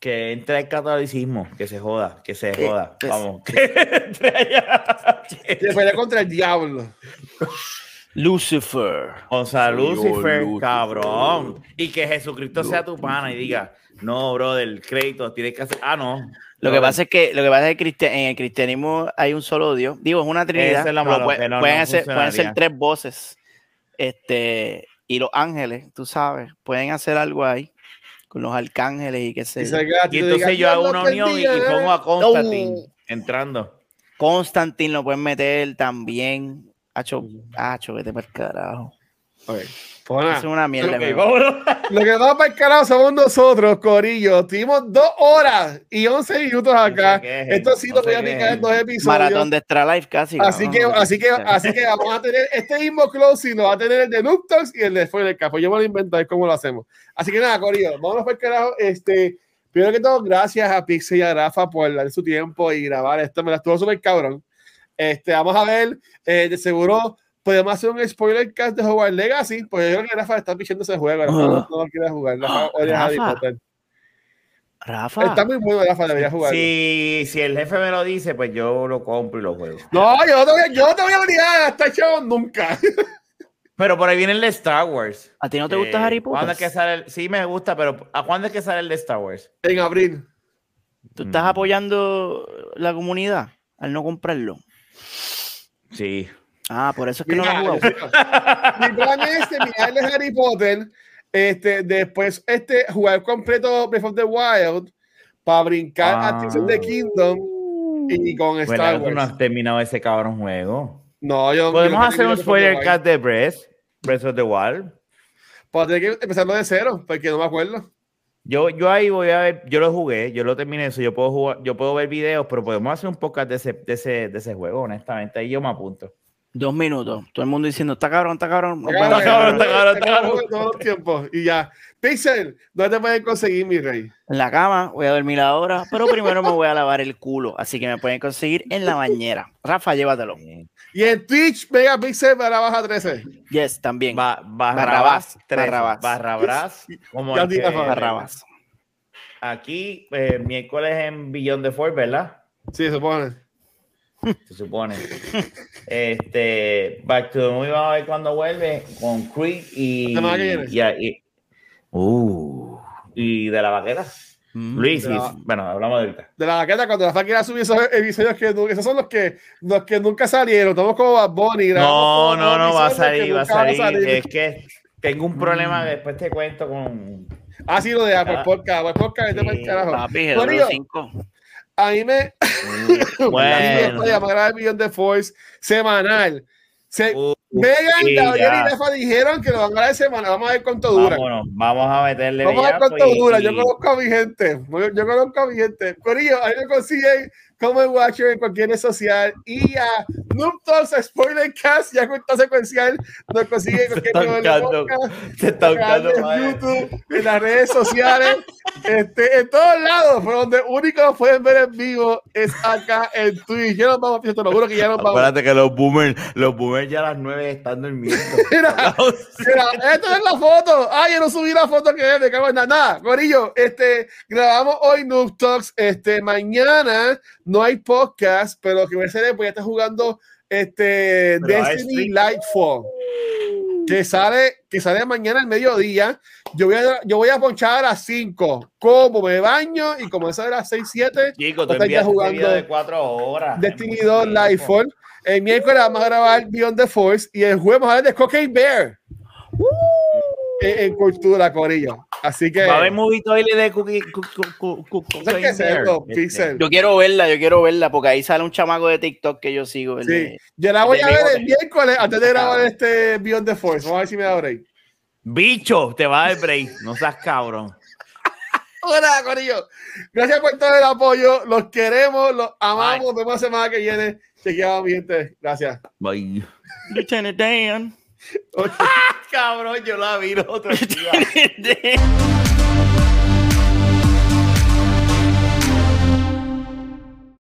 [SPEAKER 3] que entre el catolicismo, que se joda, que se joda. Vamos. que entre allá.
[SPEAKER 1] Que pelea contra el diablo.
[SPEAKER 2] Lucifer.
[SPEAKER 3] O sea, Lucifer,
[SPEAKER 2] Lucifer.
[SPEAKER 3] cabrón. Y que Jesucristo sea tu pana y diga, no, brother, crédito, tienes que hacer. Ah, no.
[SPEAKER 2] Lo que pasa es que lo que pasa es que en el cristianismo hay un solo Dios. Digo, es una trinidad.
[SPEAKER 3] Es malo, no-
[SPEAKER 2] pueden,
[SPEAKER 3] no
[SPEAKER 2] ser, pueden ser tres voces. Este, y los ángeles, tú sabes, pueden hacer algo ahí con los arcángeles y qué sé
[SPEAKER 1] Y,
[SPEAKER 2] yo.
[SPEAKER 3] Y entonces yo hago
[SPEAKER 1] "Dios
[SPEAKER 3] una unión y, y
[SPEAKER 1] bendiga".
[SPEAKER 3] pongo a Constantine
[SPEAKER 2] No.
[SPEAKER 3] entrando.
[SPEAKER 2] Constantine lo pueden meter también. Hacho, hacho, vete para el carajo.
[SPEAKER 1] Ok,
[SPEAKER 2] es una mierda.
[SPEAKER 3] Ok,
[SPEAKER 2] me-
[SPEAKER 3] vámonos.
[SPEAKER 1] Lo que vamos para el carajo somos nosotros, Corillo. Tuvimos dos horas y once minutos acá.
[SPEAKER 3] No
[SPEAKER 1] Esto sí lo voy a picar en dos episodios.
[SPEAKER 2] Maratón de Extra Life casi.
[SPEAKER 1] Así que, así que, así que vamos a tener este mismo closing, lo va a tener el de Noob Talks y el de Spoiler Café. Yo me lo ver cómo lo hacemos. Así que nada, Corillo, vámonos para el carajo. Este, primero que todo, gracias a Pixie y a Rafa por dar su tiempo y grabar esto. Me la estuvo súper cabrón. Este, vamos a ver, eh, de seguro podemos hacer un spoiler cast de Hogwarts Legacy, porque yo creo que Rafa está pichando ese juego. Rafa no, quiere jugar. Rafa
[SPEAKER 2] Ah,
[SPEAKER 1] odia a Harry
[SPEAKER 2] Rafa.
[SPEAKER 1] Potter.
[SPEAKER 2] Rafa.
[SPEAKER 1] Está muy bueno, Rafa, debería jugar.
[SPEAKER 3] Si, si el jefe me lo dice, pues yo lo compro y lo juego.
[SPEAKER 1] No, yo no te voy a, yo no te voy a obligar a estar chavo nunca.
[SPEAKER 3] Pero por ahí viene el de Star Wars.
[SPEAKER 2] ¿A ti no te gusta Harry
[SPEAKER 3] ¿cuándo
[SPEAKER 2] Potter?
[SPEAKER 3] es que sale el- Sí, me gusta, pero ¿a cuándo es que sale el de Star Wars?
[SPEAKER 1] En abril.
[SPEAKER 2] ¿Tú estás
[SPEAKER 3] Mm.
[SPEAKER 2] apoyando la comunidad al no comprarlo?
[SPEAKER 3] Sí.
[SPEAKER 2] Ah, por eso es que no he jugado.
[SPEAKER 1] Mi plan es terminar de Harry Potter, este, después este, jugar completo Breath of the Wild para brincar a
[SPEAKER 3] Ah.
[SPEAKER 1] Tears of the Kingdom y con
[SPEAKER 3] Bueno,
[SPEAKER 1] Star
[SPEAKER 3] tú no
[SPEAKER 1] Wars.
[SPEAKER 3] has terminado ese cabrón juego.
[SPEAKER 1] No, yo
[SPEAKER 3] Podemos
[SPEAKER 1] yo
[SPEAKER 3] hacer un
[SPEAKER 1] termino Breath of the
[SPEAKER 3] spoiler
[SPEAKER 1] Wild.
[SPEAKER 3] cast de Breath, Breath of the Wild.
[SPEAKER 1] Pues tener que empezarlo de cero, porque no me acuerdo.
[SPEAKER 3] Yo, yo ahí voy a ver, yo lo jugué, yo lo terminé eso, yo puedo jugar, yo puedo ver videos, pero podemos hacer un podcast de ese, de ese, de ese juego, honestamente. Ahí yo me apunto.
[SPEAKER 2] Dos minutos. Todo el mundo diciendo, está cabrón, está cabrón.
[SPEAKER 1] Está cabrón, está cabrón, está cabrón. Todos los tiempos. Y ya. Pixel, ¿dónde te pueden conseguir, mi rey?
[SPEAKER 2] En la cama, voy a dormir ahora, pero primero me voy a lavar el culo. Así que me pueden conseguir en la bañera. Rafa, llévatelo.
[SPEAKER 1] Y en Twitch, Megapixel barra baja 13.
[SPEAKER 2] Yes, también.
[SPEAKER 3] Ba barrabás,
[SPEAKER 2] barrabás.
[SPEAKER 3] Barrabás. Como el que-
[SPEAKER 2] Barrabás.
[SPEAKER 3] Aquí, eh, miércoles en Billón de Ford, ¿verdad?
[SPEAKER 1] Sí, se supone.
[SPEAKER 3] Se supone. este, Back to the Movie vamos a ver cuando vuelve con Creed y. Y, y- uh, y de la vaquera.
[SPEAKER 2] Mm.
[SPEAKER 3] Luis,
[SPEAKER 1] la-
[SPEAKER 3] bueno, hablamos de ahorita.
[SPEAKER 1] De la vaqueta, cuando la quiera subir esos episodios que esos son los que, los que nunca salieron. Estamos como Bad Bunny.
[SPEAKER 3] No, no, no, va a salir, va a
[SPEAKER 1] van
[SPEAKER 3] salir. Es que tengo un problema que después te cuento con.
[SPEAKER 1] Ah, sí, lo de Apple
[SPEAKER 3] Ah.
[SPEAKER 1] Podcast. Apple Podcast, vete para el
[SPEAKER 3] Sí,
[SPEAKER 1] carajo.
[SPEAKER 2] Papi,
[SPEAKER 1] Corillo,
[SPEAKER 2] GW5.
[SPEAKER 1] A mí me.
[SPEAKER 3] Bueno.
[SPEAKER 1] Bueno. a grabar el Beyond the Force semanal. Se,
[SPEAKER 3] Uh,
[SPEAKER 1] Megan,
[SPEAKER 3] sí,
[SPEAKER 1] Gabriel
[SPEAKER 3] ya.
[SPEAKER 1] y Rafa dijeron que lo van a grabar semanal. Vamos a ver cuánto dura.
[SPEAKER 3] Vámonos, vamos a meterle
[SPEAKER 1] Vamos a ver cuánto
[SPEAKER 3] y-
[SPEAKER 1] dura. Yo conozco a mi gente. Yo, yo conozco a mi gente. Corillo, ahí me consiguen como el Watcher en cualquier red social. Y a Noob Talks Spoiler Cast, ya cuenta secuencial, nos consiguen en cualquier nivel
[SPEAKER 3] Se está buscando más.
[SPEAKER 1] YouTube, en las redes sociales, este, en todos lados, pero donde único nos pueden ver en vivo es acá en Twitch. Ya nos vamos, te lo juro que ya nos vamos.
[SPEAKER 3] Acuérdate que los boomers, los boomers ya a las 9 están durmiendo.
[SPEAKER 1] Mira, Mira, esta es la foto. Ay, yo no subí la foto que es, me cago en nada. Nada, Corillo, este, grabamos hoy Noob Talks. Este, mañana no hay podcast, pero que Mercedes pues ya está jugando este
[SPEAKER 3] Pero
[SPEAKER 1] Destiny. Lightfall. Que sale, que sale mañana al mediodía. Yo voy a, yo voy a ponchar a las 5. Como me baño y como eso de las 6, 7,
[SPEAKER 3] Chicos, tú
[SPEAKER 1] ya jugando
[SPEAKER 3] de 4 horas.
[SPEAKER 1] Destiny
[SPEAKER 3] Es mucho
[SPEAKER 1] 2
[SPEAKER 3] tiempo.
[SPEAKER 1] Lightfall. El miércoles vamos a grabar Beyond the Force y el jueves vamos a hablar de Cocaine Bear. En, en cultura, Corillo. Así que.
[SPEAKER 3] Va a haber movie toilet de Cookie.
[SPEAKER 1] Pixel.
[SPEAKER 2] Yo quiero verla, yo quiero verla, porque ahí sale un chamaco de TikTok que yo sigo. el
[SPEAKER 1] Sí. Yo la voy a ver el miércoles antes de grabar este Beyond the Force. Vamos a ver si me da break.
[SPEAKER 3] Bicho, te va a dar break. No seas cabrón.
[SPEAKER 1] Hola, Corillo. Gracias por todo el apoyo. Los queremos, los amamos. Nos vemos la semana que viene. Chequeado, mi gente. Gracias.
[SPEAKER 3] Bye.
[SPEAKER 1] Ok.
[SPEAKER 3] Cabrón, yo la vi el otro día.